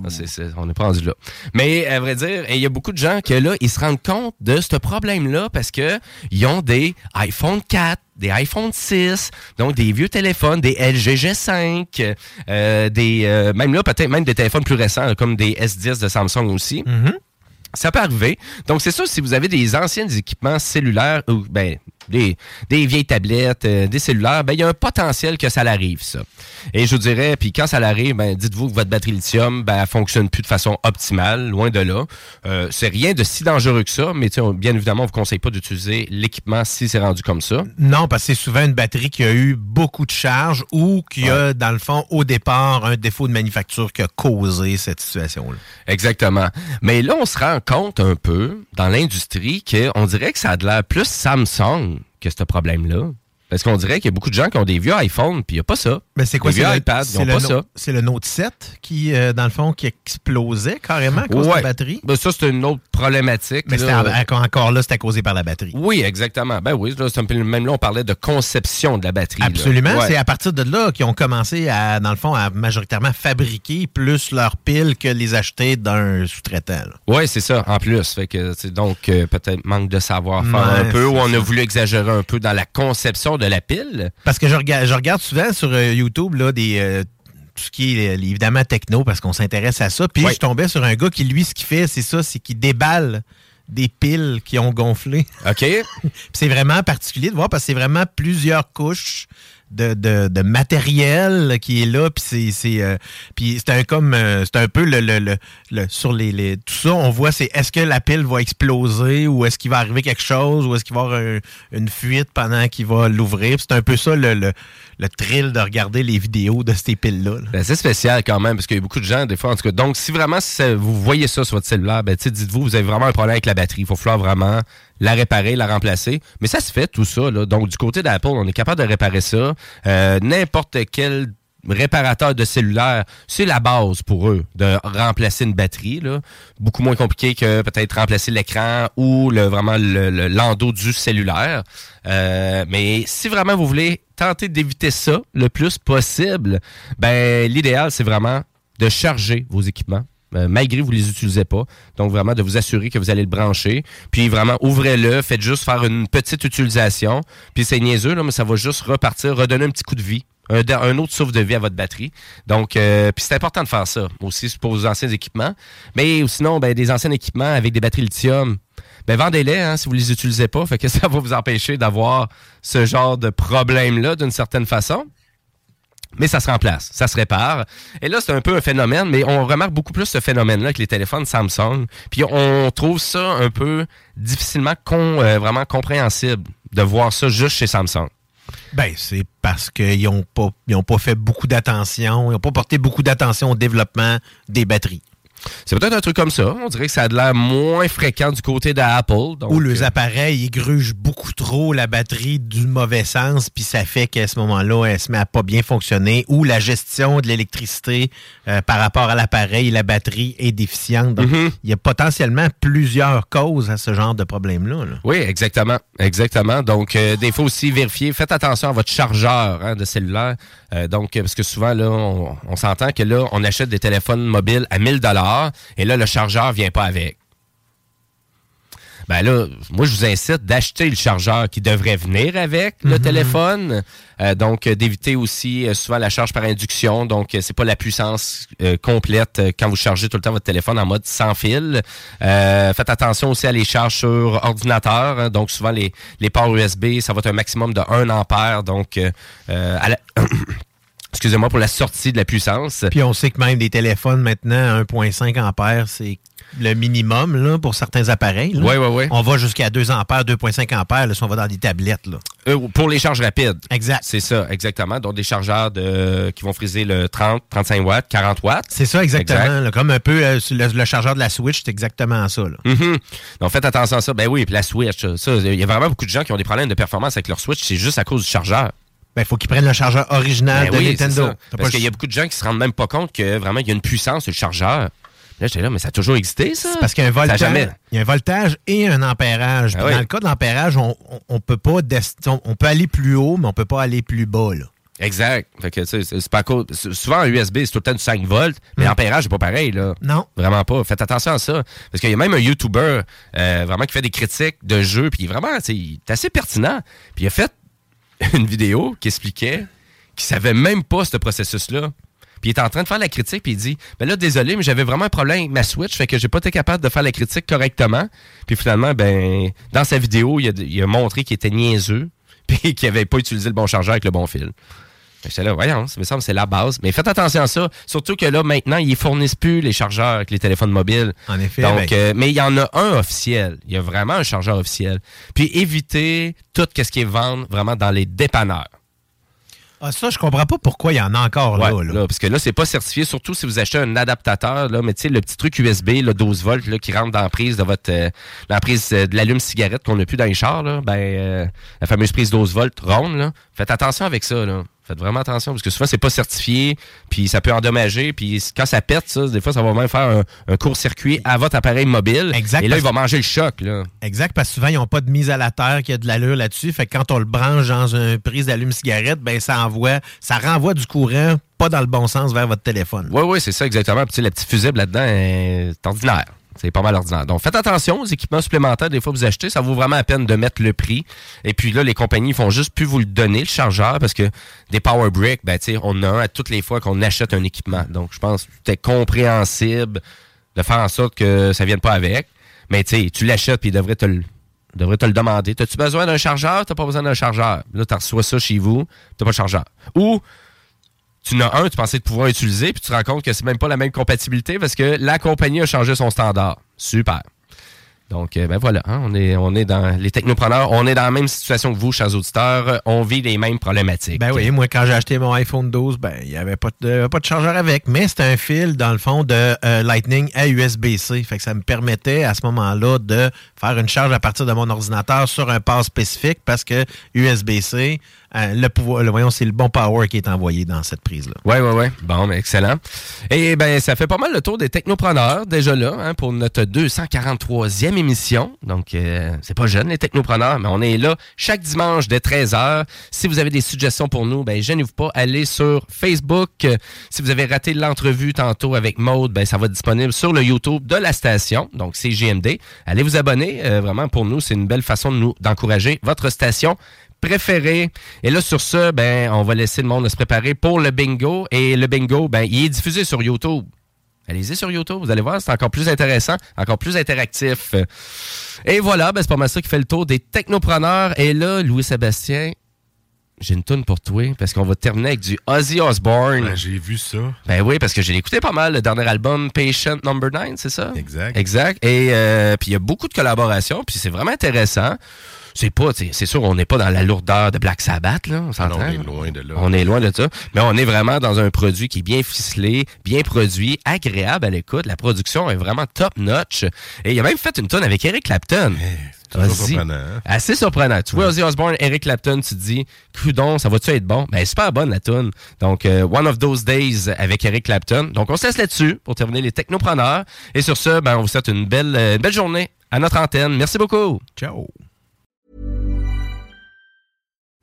Ah, c'est- on n'est pas rendu là. Mais à vrai dire, il y a beaucoup de gens que là, ils se rendent compte de ce problème-là parce que ils ont des iPhone 4, des iPhone 6, donc des vieux téléphones, des LG G5, euh, des euh, même là peut-être même des téléphones plus récents comme des S10 de Samsung aussi. Ça peut arriver. Donc, c'est sûr, si vous avez des anciens équipements cellulaires ou ben, des, des vieilles tablettes, euh, des cellulaires, ben, il y a un potentiel que ça l'arrive, ça. Et je vous dirais, puis quand ça l'arrive, ben, dites-vous que votre batterie lithium, ben, elle fonctionne plus de façon optimale, loin de là. Euh, c'est rien de si dangereux que ça, mais on- bien évidemment, on vous conseille pas d'utiliser l'équipement si c'est rendu comme ça. Non, parce que c'est souvent une batterie qui a eu beaucoup de charge ou qui a, dans le fond, au départ, un défaut de manufacture qui a causé cette situation-là. Exactement. Mais là, on se rend compte un peu dans l'industrie qu'on dirait que ça a de l'air plus Samsung que ce problème-là. Parce qu'on dirait qu'il y a beaucoup de gens qui ont des vieux iPhones, puis il n'y a pas ça. Mais c'est quoi vieux le- iPads, ils c'est le pas ça. C'est le Note 7 qui, euh, dans le fond, qui explosait carrément à cause de la batterie? Ben, ça, c'est une autre problématique. Mais c'était là. en- encore là, c'était causé par la batterie. Oui, exactement. Ben oui, là, c'est un peu, même là, on parlait de conception de la batterie. Absolument. Ouais. C'est à partir de là qu'ils ont commencé à, dans le fond, à majoritairement fabriquer plus leurs piles que les acheter d'un sous-traitant. Oui, c'est ça, en plus. Fait que, c'est donc, euh, peut-être manque de savoir-faire Ouais, un peu, ou c'est on a voulu exagérer un peu dans la conception de la pile. Parce que je regarde, je regarde souvent sur euh, YouTube là, des, euh, tout ce qui est euh, évidemment techno parce qu'on s'intéresse à ça. Puis je tombais sur un gars qui, lui, ce qu'il fait, c'est ça, c'est qu'il déballe des piles qui ont gonflé. OK. C'est vraiment particulier de voir parce que c'est vraiment plusieurs couches de, de, matériel qui est là. Puis c'est, euh, un comme euh, c'est un peu le, le, le, le- sur les, les- tout ça, on voit c'est est-ce que la pile va exploser ou est-ce qu'il va arriver quelque chose ou est-ce qu'il va y avoir un- une fuite pendant qu'il va l'ouvrir? C'est un peu ça le, le, le thrill de regarder les vidéos de ces piles-là. là. Ben, c'est spécial quand même, parce qu'il y a beaucoup de gens, des fois, en tout cas. Donc, si vraiment ça- vous voyez ça sur votre cellulaire, ben, dites-vous, vous avez vraiment un problème avec la batterie. Il faut falloir vraiment la réparer, la remplacer. Mais ça se fait, tout ça. Là. Donc, du côté d'Apple, on est capable de réparer ça. Euh, N'importe quel réparateur de cellulaire, c'est la base pour eux de remplacer une batterie. Là. Beaucoup moins compliqué que peut-être remplacer l'écran ou le, vraiment le- le- l'endos du cellulaire. Euh, mais si vraiment vous voulez tenter d'éviter ça le plus possible, ben l'idéal, c'est vraiment de charger vos équipements. Euh, malgré que vous les utilisez pas. Donc, vraiment, de vous assurer que vous allez le brancher. Puis, vraiment, ouvrez-le. Faites juste faire une petite utilisation. Puis, c'est niaiseux, là, mais ça va juste repartir, redonner un petit coup de vie. Un, autre souffle de vie à votre batterie. Donc, euh, puis c'est important de faire ça aussi pour vos anciens équipements. Mais sinon, ben, des anciens équipements avec des batteries lithium, ben vendez-les hein, si vous les utilisez pas. Fait que ça va vous empêcher d'avoir ce genre de problème-là d'une certaine façon. Mais ça se remplace, ça se répare. Et là, c'est un peu un phénomène, mais on remarque beaucoup plus ce phénomène-là avec les téléphones Samsung. Puis on trouve ça un peu difficilement euh, vraiment compréhensible de voir ça juste chez Samsung. Ben, c'est parce qu'ils n'ont pas, pas fait beaucoup d'attention, ils n'ont pas porté beaucoup d'attention au développement des batteries. C'est peut-être un truc comme ça. On dirait que ça a de l'air moins fréquent du côté d'Apple. Ou les euh, appareils, ils grugent beaucoup trop la batterie du mauvais sens, puis ça fait qu'à ce moment-là, elle se met à pas bien fonctionner. Ou la gestion de l'électricité euh, par rapport à l'appareil, la batterie est déficiente. Donc, Mhm. il y a potentiellement plusieurs causes à ce genre de problème-là. là. Oui, exactement. Exactement. Donc, euh, des fois aussi, vérifier, faites attention à votre chargeur hein, de cellulaire. Euh, donc, parce que souvent, là, on, s'entend que là, on achète des téléphones mobiles à 1000 et là, le chargeur vient pas avec. Ben là, moi, je vous incite d'acheter le chargeur qui devrait venir avec le Mhm. téléphone. Euh, donc, euh, d'éviter aussi euh, souvent la charge par induction. Donc, euh, c'est pas la puissance euh, complète euh, quand vous chargez tout le temps votre téléphone en mode sans fil. Euh, faites attention aussi à les charges sur ordinateur. hein. donc, souvent, les, les ports USB, ça va être un maximum de 1 ampère. Donc, à la- excusez-moi pour la sortie de la puissance. Puis on sait que même des téléphones maintenant, 1.5 ampères, c'est le minimum là, pour certains appareils. là. Ouais, ouais, ouais. On va jusqu'à 2 ampères, 2.5 ampères là, si on va dans des tablettes. Là. Euh, pour les charges rapides. Exact. C'est ça, exactement. Donc, des chargeurs de, qui vont friser le 30, 35 watts, 40 watts. C'est ça, exactement. Exact. là, comme un peu euh, le, le chargeur de la Switch, c'est exactement ça. Là. Donc, faites attention à ça. Ben oui, puis la Switch, ça, il y a vraiment beaucoup de gens qui ont des problèmes de performance avec leur Switch. C'est juste à cause du chargeur. Ben, il faut qu'ils prennent le chargeur original Ben de oui, Nintendo. Parce qu'il y a beaucoup de gens qui se rendent même pas compte que vraiment, il y a une puissance sur le chargeur. Là, j'étais là, mais ça a toujours existé, ça? C'est parce qu'il y a un voltage, jamais. il y a un voltage et un ampérage. Ah oui. Dans le cas de l'ampérage, on, on, on peut pas on, on peut aller plus haut, mais on peut pas aller plus bas. Là. Exact. Fait que, c'est pas Souvent, un USB, c'est tout le temps du 5 volts, mais Mm. l'ampérage, c'est pas pareil, là. Non. Vraiment pas. Faites attention à ça. Parce qu'il y a même un YouTuber, euh, vraiment, qui fait des critiques de jeux, puis vraiment, il est assez pertinent. Puis il a fait une vidéo qui expliquait qu'il savait même pas ce processus-là. Puis il est en train de faire la critique, puis il dit Ben là, désolé, mais j'avais vraiment un problème avec ma Switch, fait que j'ai pas été capable de faire la critique correctement. Puis finalement, ben, dans sa vidéo, il a, il a montré qu'il était niaiseux, puis qu'il avait pas utilisé le bon chargeur avec le bon fil. J'étais là, voyons, ça me semble c'est la base. Mais faites attention à ça. Surtout que là, maintenant, ils fournissent plus les chargeurs avec les téléphones mobiles. En effet. Donc, ben, euh, mais il y en a un officiel. Il y a vraiment un chargeur officiel. Puis évitez tout ce qui est vendre vraiment dans les dépanneurs. Ah, ça, je comprends pas pourquoi il y en a encore là. Ouais, là. là, parce que là, c'est pas certifié, surtout si vous achetez un adaptateur, là, mais tu sais, le petit truc USB, là, 12 volts, là, qui rentre dans la prise de votre euh, la prise euh, de l'allume-cigarette qu'on n'a plus dans les chars, là, ben, euh, la fameuse prise 12 volts ronde, là. Faites attention avec ça, là. Faites vraiment attention, parce que souvent, c'est pas certifié, puis ça peut endommager, puis quand ça pète, ça, des fois, ça va même faire un, un court-circuit à votre appareil mobile. Exact, Et là, il va manger le choc, là. Exact, parce que souvent, ils n'ont pas de mise à la terre qui a de l'allure là-dessus. Fait que quand on le branche dans une prise d'allume-cigarette, ben ça envoie, ça renvoie du courant pas dans le bon sens vers votre téléphone. Oui, oui, c'est ça, exactement. Puis, tu sais, la petite fusible là-dedans est ordinaire. C'est pas mal ordinaire. Donc, faites attention aux équipements supplémentaires des fois vous achetez. Ça vaut vraiment la peine de mettre le prix. Et puis là, les compagnies font juste plus vous le donner, le chargeur, parce que des power bricks, ben, on a un à toutes les fois qu'on achète un équipement. Donc, je pense que c'est compréhensible de faire en sorte que ça vienne pas avec. Mais, tu l'achètes puis il devrait te le devrait te le demander. T'as-tu besoin d'un chargeur? T'as pas besoin d'un chargeur. Là, tu reçois ça chez vous, t'as pas de chargeur. Ou tu en as un, tu pensais de pouvoir utiliser, puis tu te rends compte que c'est même pas la même compatibilité parce que la compagnie a changé son standard. Super. Donc, euh, ben voilà, hein, on, est, on est dans les technopreneurs, on est dans la même situation que vous, chers auditeurs, on vit les mêmes problématiques. Ben oui, moi, quand j'ai acheté mon iPhone 12, ben, il n'y avait pas de, pas de chargeur avec, mais c'était un fil, dans le fond, de euh, Lightning à USB-C. Fait que ça me permettait, à ce moment-là, de faire une charge à partir de mon ordinateur sur un port spécifique parce que USB-C, euh, le pouvoir, le, voyons, c'est le bon power qui est envoyé dans cette prise-là. Oui, oui, oui. Bon, ben, excellent. Et ben, ça fait pas mal le tour des technopreneurs, déjà là, hein, pour notre 243e émission. Donc, euh, c'est pas jeune, les technopreneurs, mais on est là chaque dimanche dès 13h. Si vous avez des suggestions pour nous, ben, gênez-vous pas, allez sur Facebook. Si vous avez raté l'entrevue tantôt avec Maude, ben, ça va être disponible sur le YouTube de la station. Donc, c'est. Allez vous abonner. Euh, vraiment, pour nous, c'est une belle façon de nous, d'encourager votre station préférée. Et là, sur ce, ben, on va laisser le monde se préparer pour le bingo. Et le bingo, ben, il est diffusé sur YouTube. Allez-y sur YouTube, vous allez voir, c'est encore plus intéressant, encore plus interactif. Et voilà, ben, c'est pas mal ça qui fait le tour des technopreneurs. Et là, Louis-Sébastien, j'ai une toune pour toi parce qu'on va terminer avec du Ozzy Osbourne. Ben, j'ai vu ça. Ben oui, parce que j'ai écouté pas mal le dernier album Patient Number 9, c'est ça? Exact. Exact. Et euh, puis il y a beaucoup de collaborations, puis c'est vraiment intéressant. C'est pas, c'est sûr, on n'est pas dans la lourdeur de Black Sabbath, là. On s'entend. on est loin de là. On est loin de ça. Mais on est vraiment dans un produit qui est bien ficelé, bien produit, agréable à l'écoute. La production est vraiment top notch. Et il a même fait une tonne avec Eric Clapton. toujours Ozzy. surprenant, hein? Assez surprenant. Tu vois Ozzy Osbourne, Eric Clapton, tu te dis, coudon, ça va-tu être bon? Ben, super bonne la tune. Donc, euh, One of Those Days avec Eric Clapton. Donc, on se laisse là-dessus pour terminer les technopreneurs. Et sur ce, ben, on vous souhaite une belle, euh, une belle journée à notre antenne. Merci beaucoup. Ciao.